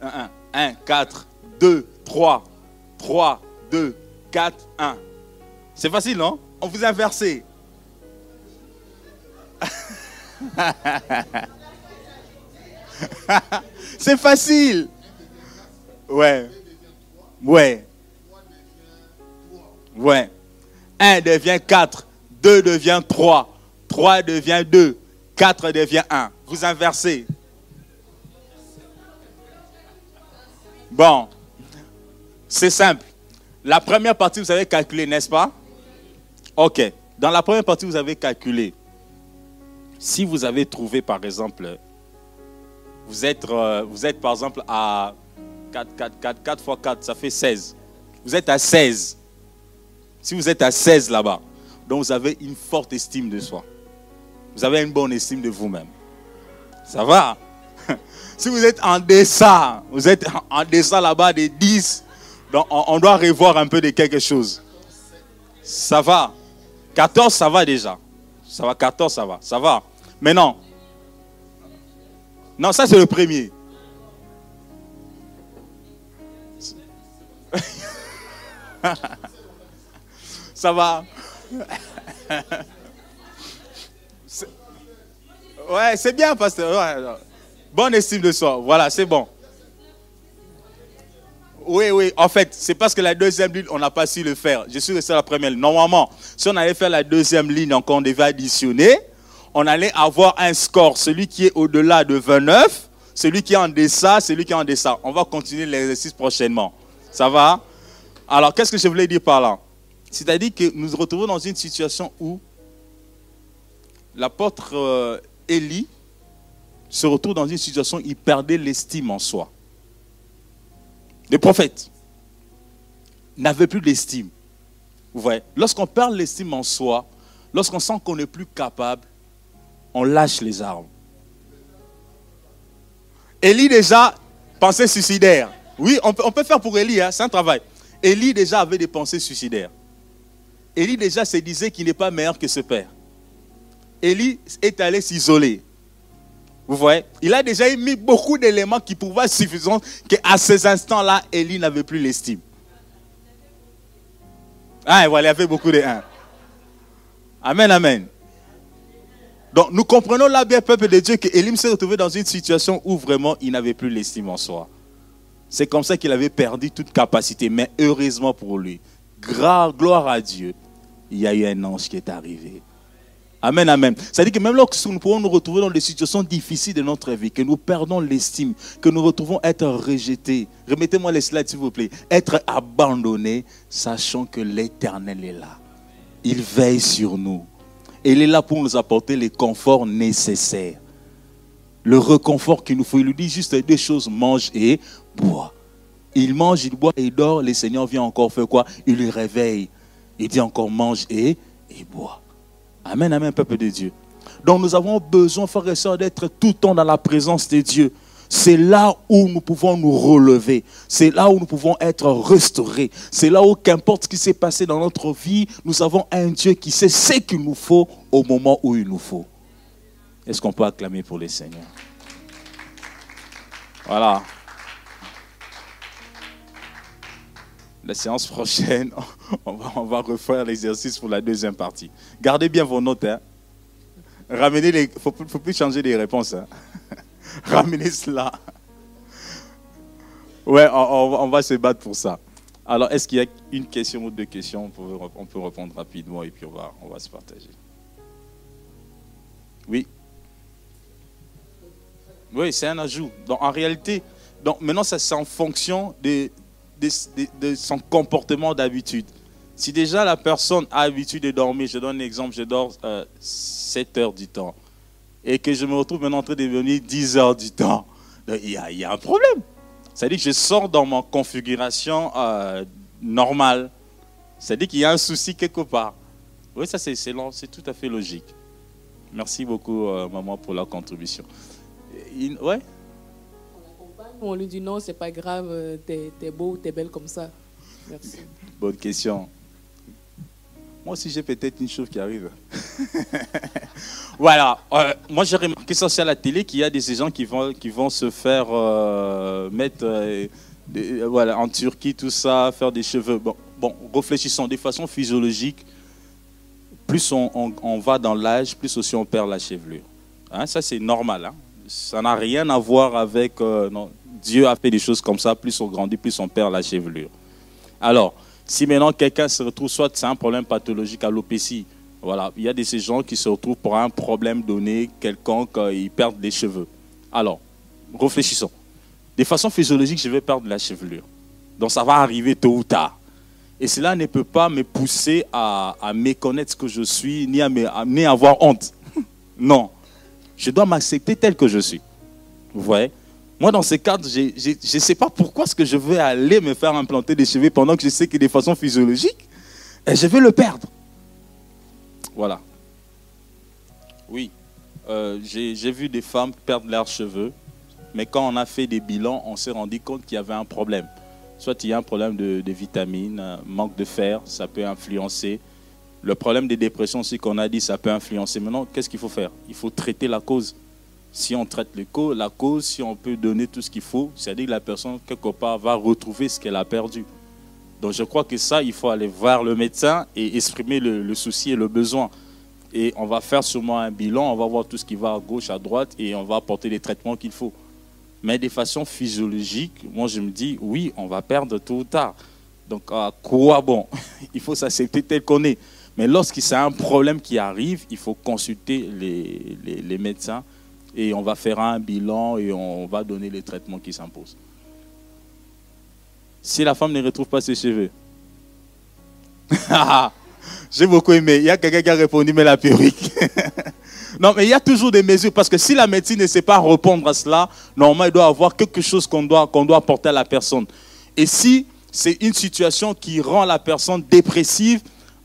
1, 1, 1, 4, 2, 3, 3, 2, 4, 1. C'est facile, non? On vous a inversé. [laughs] C'est facile. Ouais. Ouais. Ouais. 1 devient 4. 2 devient 3, 3 devient 2, 4 devient 1. Vous inversez. Bon, c'est simple. La première partie, vous avez calculé, n'est-ce pas? Ok. Dans la première partie, vous avez calculé. Si vous avez trouvé, par exemple, vous êtes, euh, vous êtes par exemple à 4, 4, 4, 4 fois 4, ça fait 16. Vous êtes à 16. Si vous êtes à 16 là-bas, donc vous avez une forte estime de soi. Vous avez une bonne estime de vous-même. Ça va? [laughs] Si vous êtes en dessin, vous êtes en dessin là-bas des 10, donc on, doit revoir un peu de quelque chose. Ça va? 14, ça va déjà. Ça va, 14, ça va. Ça va. Mais non. Non, ça c'est le premier. [laughs] ça va. [laughs] Ouais, c'est bien, pasteur. Bonne estime de soi. Voilà, c'est bon. Oui, oui. En fait, c'est parce que la deuxième ligne, on n'a pas su le faire. Je suis resté la première. Normalement, si on allait faire la deuxième ligne, encore on devait additionner, on allait avoir un score. Celui qui est au-delà de 29, celui qui est en dessin, celui qui est en dessin. On va continuer l'exercice prochainement. Ça va? Alors, qu'est-ce que je voulais dire par là? C'est-à-dire que nous nous retrouvons dans une situation où l'apôtre euh, Élie se retrouve dans une situation où il perdait l'estime en soi. Les prophètes n'avaient plus d'estime. Vous voyez, lorsqu'on perd l'estime en soi, lorsqu'on sent qu'on n'est plus capable, on lâche les armes. Élie déjà pensait suicidaire. Oui, on peut, faire pour Élie, hein, c'est un travail. Élie déjà avait des pensées suicidaires. Élie déjà se disait qu'il n'est pas meilleur que ce père. Élie est allé s'isoler. Vous voyez Il a déjà mis beaucoup d'éléments qui pouvaient être suffisants qu'à ces instants-là, Élie n'avait plus l'estime. Ah, voilà, il y avait beaucoup de 1. Amen, amen. Donc, nous comprenons là bien, peuple de Dieu, que Élie s'est retrouvé dans une situation où vraiment il n'avait plus l'estime en soi. C'est comme ça qu'il avait perdu toute capacité. Mais heureusement pour lui, gloire à Dieu, il y a eu un ange qui est arrivé. Amen, amen. Dit que même lorsque nous pouvons nous retrouver dans des situations difficiles de notre vie, que nous perdons l'estime, que nous retrouvons être rejetés, remettez-moi les slides s'il vous plaît, être abandonnés, sachant que l'Éternel est là. Il veille sur nous. Il est là pour nous apporter les conforts nécessaires. Le reconfort qu'il nous faut. Il nous dit juste deux choses, mange et bois. Il mange, il boit et il dort. Le Seigneur vient encore faire quoi? Il le réveille. Il dit encore mange et, et bois. Amen, amen, peuple de Dieu. Donc nous avons besoin, frères et sœurs, d'être tout le temps dans la présence de Dieu. C'est là où nous pouvons nous relever. C'est là où nous pouvons être restaurés. C'est là où, qu'importe ce qui s'est passé dans notre vie, nous avons un Dieu qui sait ce qu'il nous faut au moment où il nous faut. Est-ce qu'on peut acclamer pour les Seigneurs Voilà. La séance prochaine, [laughs] on va, on refaire l'exercice pour la deuxième partie. Gardez bien vos notes. Hein. Ramenez les. Il ne faut, plus changer les réponses. Hein. [laughs] Ramenez cela. Ouais, on, va se battre pour ça. Alors, est-ce qu'il y a une question ou deux questions? On peut, répondre rapidement et puis on va, on va se partager. Oui. Oui, c'est un ajout. Donc, en réalité, donc, maintenant, ça c'est en fonction des, de, son comportement d'habitude. Si déjà la personne a l'habitude de dormir, je donne un exemple, je dors 7 euh, heures du temps, et que je me retrouve maintenant en train de devenir 10 heures du temps, il y, a, un problème. C'est-à-dire que je sors dans ma configuration euh, normale. C'est-à-dire qu'il y a un souci quelque part. Oui, ça c'est tout à fait logique. Merci beaucoup, euh, maman, pour la contribution. ouais? On lui dit non, c'est pas grave, euh, t'es es beau, t'es belle comme ça. Merci. Bonne question. Moi aussi, j'ai peut-être une chose qui arrive. [laughs] voilà. Euh, moi, j'ai remarqué ça à la télé qu'il y a des gens qui vont, qui vont se faire euh, mettre voilà, en Turquie, tout ça, faire des cheveux. Bon, bon réfléchissons de façon physiologique. Plus on, va dans l'âge, plus aussi on perd la chevelure. Hein, ça, c'est normal. Hein. Ça n'a rien à voir avec. Dieu a fait des choses comme ça, plus on grandit, plus on perd la chevelure. Alors, si maintenant quelqu'un se retrouve, soit c'est un problème pathologique à l'opécie, voilà, il y a de ces gens qui se retrouvent pour un problème donné, quelconque, ils perdent des cheveux. Alors, réfléchissons. De façon physiologique, je vais perdre la chevelure. Donc ça va arriver tôt ou tard. Et cela ne peut pas me pousser à, méconnaître ce que je suis, ni à, ni à avoir honte. [laughs] non. Je dois m'accepter tel que je suis. Vous voyez? Moi, dans ces cadres, je ne sais pas pourquoi est-ce que je vais aller me faire implanter des cheveux pendant que je sais que de façon physiologique, et je vais le perdre. Voilà. Oui. Euh, j'ai vu des femmes perdre leurs cheveux. mais quand on a fait des bilans, on s'est rendu compte qu'il y avait un problème. Soit il y a un problème de, de vitamines, un manque de fer, ça peut influencer. Le problème des dépressions aussi qu'on a dit, ça peut influencer. Maintenant, qu'est-ce qu'il faut faire? Il faut traiter la cause. Si on traite le co- la cause, si on peut donner tout ce qu'il faut, c'est-à-dire que la personne, quelque part, va retrouver ce qu'elle a perdu. Donc je crois que ça, il faut aller voir le médecin et exprimer le, souci et le besoin. Et on va faire sûrement un bilan, on va voir tout ce qui va à gauche, à droite, et on va apporter les traitements qu'il faut. Mais de façon physiologique, moi je me dis, oui, on va perdre tôt ou tard. Donc à quoi bon? [laughs] Il faut s'accepter tel qu'on est. Mais lorsqu'il y a un problème qui arrive, il faut consulter les- les médecins et on va faire un bilan et on va donner les traitements qui s'imposent. Si la femme ne retrouve pas ses cheveux, [laughs] j'ai beaucoup aimé. Il y a quelqu'un qui a répondu, mais la perruque. [laughs] non, mais il y a toujours des mesures parce que si la médecine ne sait pas répondre à cela, normalement, il doit avoir quelque chose qu'on doit, qu'on doit apporter à la personne. Et si c'est une situation qui rend la personne dépressive,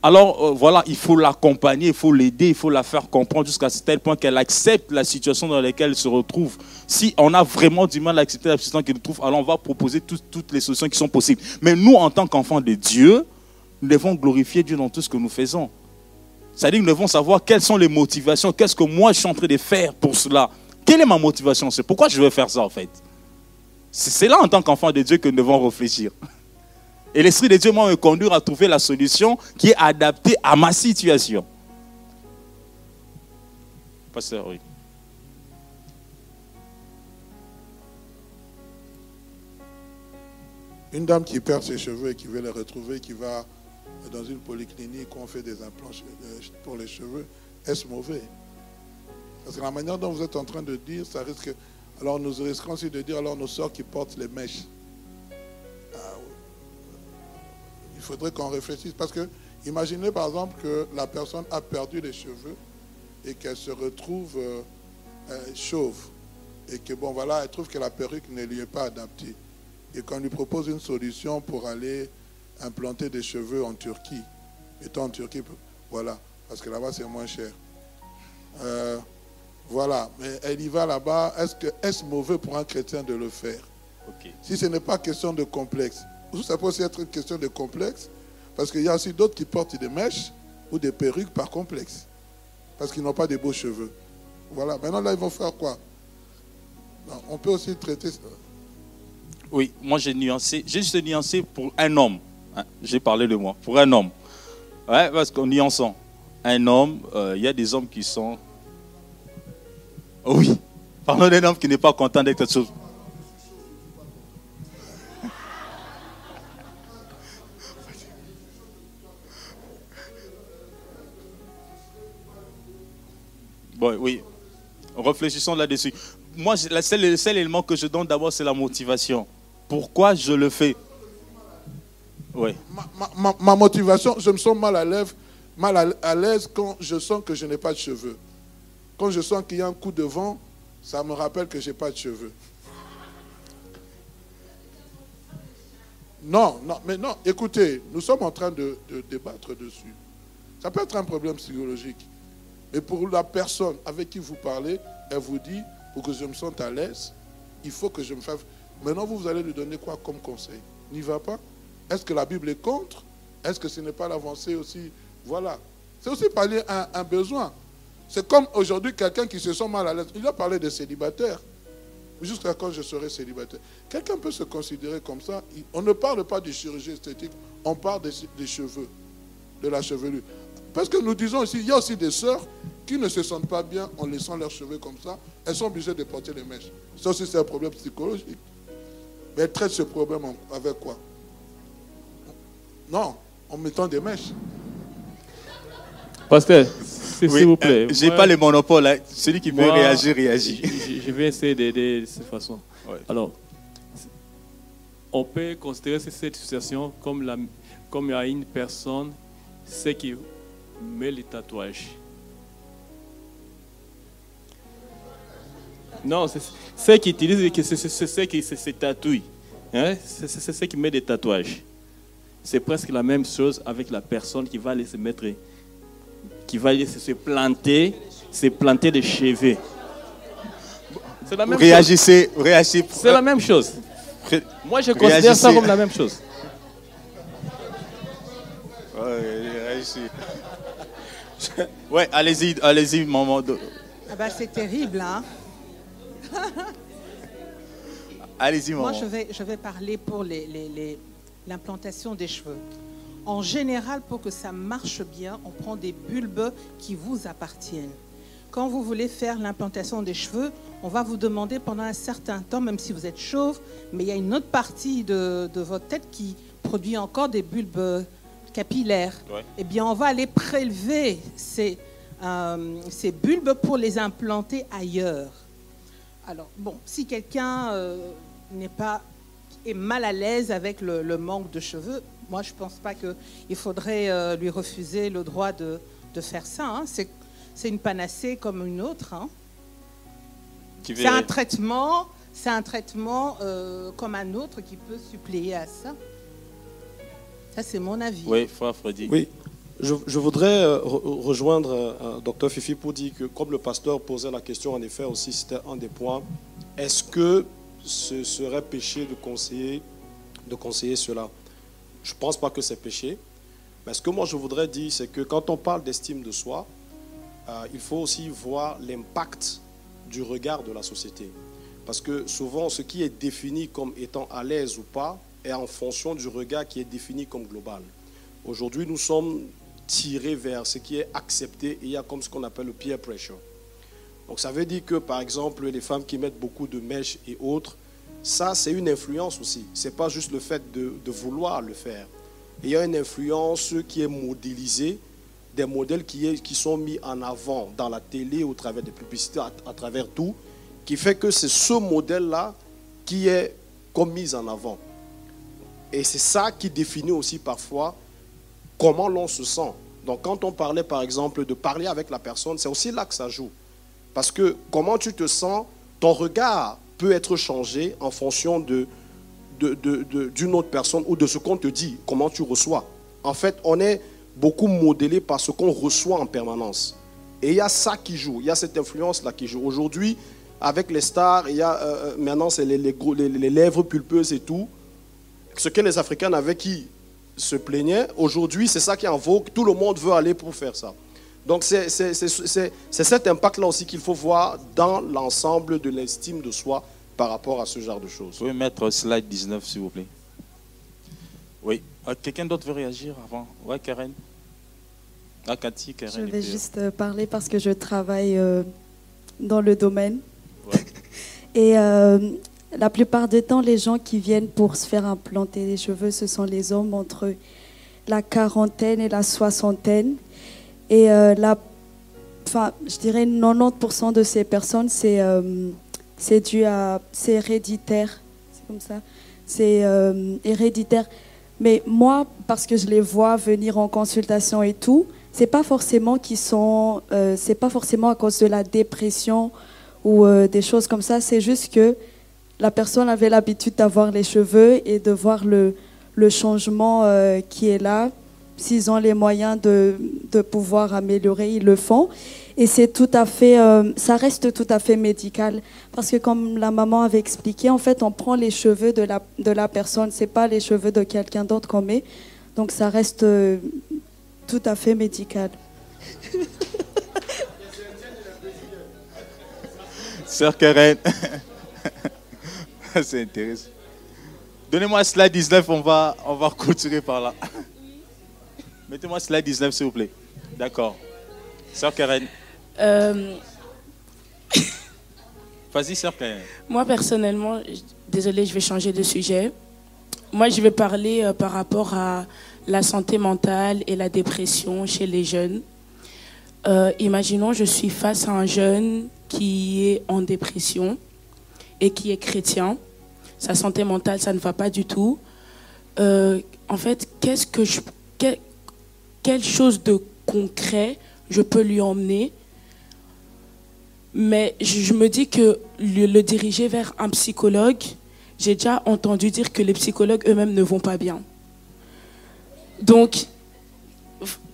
alors euh, voilà, il faut l'accompagner, il faut l'aider, il faut la faire comprendre jusqu'à tel point qu'elle accepte la situation dans laquelle elle se retrouve. Si on a vraiment du mal à accepter la situation qu'elle trouve, alors on va proposer tout- toutes les solutions qui sont possibles. Mais nous, en tant qu'enfants de Dieu, nous devons glorifier Dieu dans tout ce que nous faisons. C'est-à-dire que nous devons savoir quelles sont les motivations, qu'est-ce que moi je suis en train de faire pour cela. Quelle est ma motivation? C'est pourquoi je veux faire ça en fait. C'est c'est là en tant qu'enfant de Dieu que nous devons réfléchir. [laughs] Et l'Esprit de Dieu m'a me conduire à trouver la solution qui est adaptée à ma situation. Pasteur, oui. Une dame qui perd ses cheveux et qui veut les retrouver, qui va dans une polyclinique où on fait des implants pour les cheveux, est-ce mauvais? Parce que la manière dont vous êtes en train de dire, ça risque. Alors nous risquons aussi de dire alors nos soeurs qui portent les mèches. Il faudrait qu'on réfléchisse. Parce que imaginez par exemple que la personne a perdu les cheveux et qu'elle se retrouve euh, euh, chauve. Et que bon voilà, elle trouve que la perruque ne lui est pas adaptée et qu'on lui propose une solution pour aller implanter des cheveux en Turquie. Étant en Turquie, voilà, parce que là-bas c'est moins cher. Euh, voilà, mais elle y va là-bas. Est-ce que est-ce mauvais pour un chrétien de le faire? Si ce n'est pas question de complexe, ça peut aussi être une question de complexe, parce qu'il y a aussi d'autres qui portent des mèches ou des perruques par complexe, parce qu'ils n'ont pas de beaux cheveux. Voilà, maintenant là ils vont faire quoi? On peut aussi traiter. Oui, moi j'ai nuancé, j'ai juste nuancé pour un homme. hein. J'ai parlé de moi, pour un homme. Ouais, parce qu'on nuançant. Un homme, euh, il y a des hommes qui sont. Oui, parlons d'un homme qui n'est pas content d'être quelque Bon, oui, réfléchissons là-dessus. Moi, le seul élément que je donne d'abord, c'est la motivation. Pourquoi je le fais? Oui. ma, motivation, je me sens mal à l'aise, mal à, l'aise quand je sens que je n'ai pas de cheveux. Quand je sens qu'il y a un coup de vent, ça me rappelle que je n'ai pas de cheveux. Non, non, mais non, écoutez, nous sommes en train de débattre dessus. Ça peut être un problème psychologique. Mais pour la personne avec qui vous parlez, elle vous dit, pour que je me sente à l'aise, il faut que je me fasse... Maintenant, vous, vous allez lui donner quoi comme conseil? N'y va pas Est-ce que la Bible est contre? Est-ce que ce n'est pas l'avancée aussi? Voilà. C'est aussi parler un, un besoin. C'est comme aujourd'hui quelqu'un qui se sent mal à l'aise. Il a parlé de célibataire. Jusqu'à quand je serai célibataire? Quelqu'un peut se considérer comme ça. On ne parle pas de chirurgie esthétique, on parle des cheveux, de la chevelure. Parce que nous disons aussi, il y a aussi des sœurs qui ne se sentent pas bien en laissant leurs cheveux comme ça. Elles sont obligées de porter les mèches. Ça aussi, c'est un problème psychologique. Mais elles traitent ce problème avec quoi? Non, en mettant des mèches. Pasteur, s'il Oui, vous euh, plaît. J'ai moi, pas le monopole. hein. Celui qui veut moi, réagir, réagit. Je, vais essayer d'aider de cette façon. Ouais. Alors, on peut considérer cette situation comme, la, comme il y a une personne, c'est qui met les tatouages. Non, c'est ceux qui utilisent, c'est ceux qui se, tatouent. Hein? C'est ceux qui mettent des tatouages. C'est presque la même chose avec la personne qui va aller se mettre, qui va aller se planter, se planter des cheveux. C'est la même Réagissez, réagissez. chose. C'est la même chose. Ré- Moi, je considère ça Réagissez. comme la même chose. Ouais, réagissez. [laughs] Ouais, allez-y, allez-y, maman. Ah bah, c'est terrible, hein. [laughs] Allez-y, maman. Moi, je vais, je vais parler pour les- les- les- l'implantation des cheveux. En général, pour que ça marche bien, on prend des bulbes qui vous appartiennent. Quand vous voulez faire l'implantation des cheveux, on va vous demander pendant un certain temps, même si vous êtes chauve, mais il y a une autre partie de, de votre tête qui produit encore des bulbes capillaires. Ouais. Eh bien, on va aller prélever ces, euh, ces bulbes pour les implanter ailleurs. Alors, bon, si quelqu'un euh, n'est pas est mal à l'aise avec le, le manque de cheveux, moi, je ne pense pas qu'il faudrait euh, lui refuser le droit de, de faire ça. hein. C'est, une panacée comme une autre. hein. C'est un traitement, c'est un traitement comme un autre qui peut suppléer à ça. Ça, c'est mon avis. Oui, frère Freddy. Oui, je, je voudrais euh, re- rejoindre euh, Dr Fifi pour dire que, comme le pasteur posait la question, en effet, aussi, c'était un des points. Est-ce que ce serait péché de conseiller, de conseiller cela? Je ne pense pas que c'est péché. Mais ce que moi je voudrais dire, c'est que quand on parle d'estime de soi, euh, il faut aussi voir l'impact du regard de la société. Parce que souvent, ce qui est défini comme étant à l'aise ou pas est en fonction du regard qui est défini comme global. Aujourd'hui, nous sommes tirés vers ce qui est accepté et il y a comme ce qu'on appelle le peer pressure. Donc ça veut dire que, par exemple, les femmes qui mettent beaucoup de mèches et autres, ça, c'est une influence aussi. Ce n'est pas juste le fait de, vouloir le faire. Il y a une influence qui est modélisée, des modèles qui sont mis en avant dans la télé, au travers des publicités, à, à travers tout, qui fait que c'est ce modèle-là qui est comme mis en avant. Et c'est ça qui définit aussi parfois comment l'on se sent. Donc quand on parlait par exemple de parler avec la personne, c'est aussi là que ça joue. Parce que comment tu te sens, ton regard peut être changé en fonction de, d'une autre personne ou de ce qu'on te dit, comment tu reçois. En fait, on est beaucoup modélé par ce qu'on reçoit en permanence. Et il y a ça qui joue, il y a cette influence-là qui joue. Aujourd'hui, avec les stars, y a euh, euh, maintenant c'est les, les- les lèvres pulpeuses et tout. Ce que les Africains avaient qui se plaignaient, aujourd'hui c'est ça qui est en vogue. Tout le monde veut aller pour faire ça. Donc c'est cet impact-là aussi qu'il faut voir dans l'ensemble de l'estime de soi par rapport à ce genre de choses. Vous pouvez mettre slide 19, s'il vous plaît? Oui. Ah, Quelqu'un d'autre veut réagir avant? Ouais, Karen Ah, Cathy, Karen. Je vais juste euh, parler parce que je travaille euh, dans le domaine. Ouais. [laughs] Et euh, la plupart du temps, les gens qui viennent pour se faire implanter les cheveux, ce sont les hommes entre la quarantaine et la soixantaine. Et euh, enfin, je dirais 90% de ces personnes, c'est euh, dû à, c'est héréditaire, c'est comme ça, c'est euh, héréditaire. Mais moi, parce que je les vois venir en consultation et tout, c'est pas forcément qu'ils sont, euh, c'est pas forcément à cause de la dépression ou euh, des choses comme ça. C'est juste que la personne avait l'habitude d'avoir les cheveux et de voir le, le changement euh, qui est là. S'ils ont les moyens de, de pouvoir améliorer, ils le font. Et c'est tout à fait, euh, ça reste tout à fait médical. Parce que comme la maman avait expliqué, en fait, on prend les cheveux de la, de la personne. C'est pas les cheveux de quelqu'un d'autre qu'on met. Donc ça reste euh, tout à fait médical. Sœur Karen. [laughs] [laughs] C'est intéressant. Donnez-moi slide 19, on va, on va continuer par là. [laughs] Mettez-moi slide 19, s'il vous plaît. D'accord. Sœur Karen. Euh, [coughs] Vas-y, Sœur Karen. moi, personnellement, désolée, je vais changer de sujet. Moi, je vais parler euh, par rapport à la santé mentale et la dépression chez les jeunes. Euh, imaginons, je suis face à un jeune qui est en dépression et qui est chrétien. Sa santé mentale, ça ne va pas du tout. Euh, en fait, qu'est-ce que je, quel- quelle chose de concret je peux lui emmener? Mais je, me dis que le, le diriger vers un psychologue, j'ai déjà entendu dire que les psychologues eux-mêmes ne vont pas bien. Donc,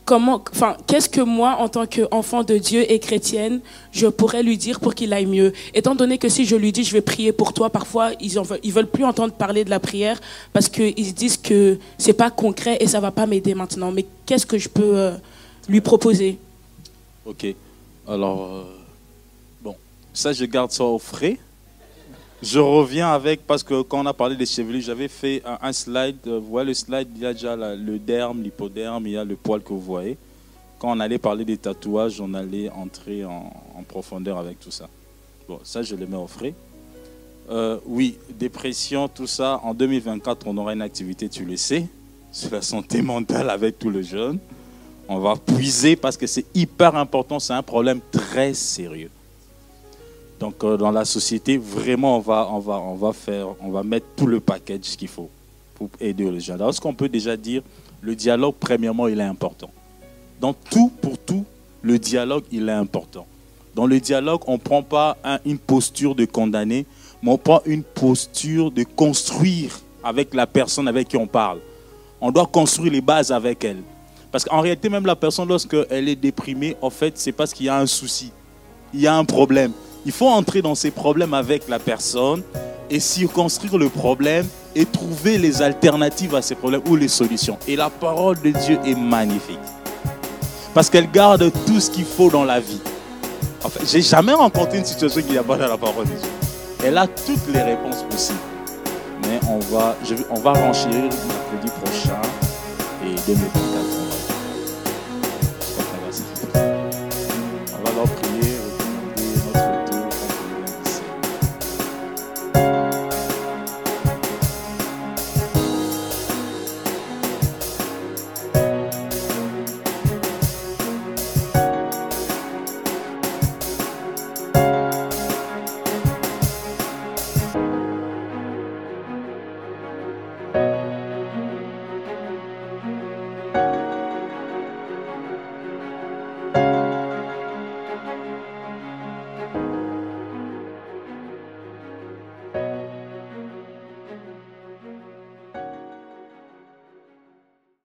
comment, enfin, qu'est-ce que moi, en tant qu'enfant de Dieu et chrétienne, je pourrais lui dire pour qu'il aille mieux? Étant donné que si je lui dis je vais prier pour toi, parfois ils ne ils veulent plus entendre parler de la prière parce qu'ils se disent que c'est pas concret et ça va pas m'aider maintenant. Mais qu'est-ce que je peux euh, lui proposer? Ok. Alors, euh, bon, ça je garde ça au frais. Je reviens avec, parce que quand on a parlé des chevelus, j'avais fait un, slide. euh, Vous voyez le slide, il y a déjà le derme, l'hypoderme, il y a le poil que vous voyez. Quand on allait parler des tatouages, on allait entrer en, en profondeur avec tout ça. Bon, ça je le mets au frais. Euh, oui, dépression, tout ça. En 2024, on aura une activité, tu le sais, sur la santé mentale avec tout le jeune. On va puiser parce que c'est hyper important, c'est un problème très sérieux. Donc euh, dans la société, vraiment, on va, faire, on va mettre tout le package qu'il faut pour aider les jeunes. Alors ce qu'on peut déjà dire, le dialogue, premièrement, il est important. Dans tout, pour tout, le dialogue, il est important. Dans le dialogue, on ne prend pas un- une posture de condamner, mais on prend une posture de construire avec la personne avec qui on parle. On doit construire les bases avec elle. Parce qu'en réalité, même la personne, lorsqu'elle est déprimée, en fait, c'est parce qu'il y a un souci. Il y a un problème. Il faut entrer dans ces problèmes avec la personne et circonscrire le problème et trouver les alternatives à ces problèmes ou les solutions. Et la parole de Dieu est magnifique. Parce qu'elle garde tout ce qu'il faut dans la vie. En fait, j'ai jamais rencontré une situation qui n'y a pas dans la parole de Dieu. Elle a toutes les réponses possibles. Mais on va, je on va mercredi prochain et 2024.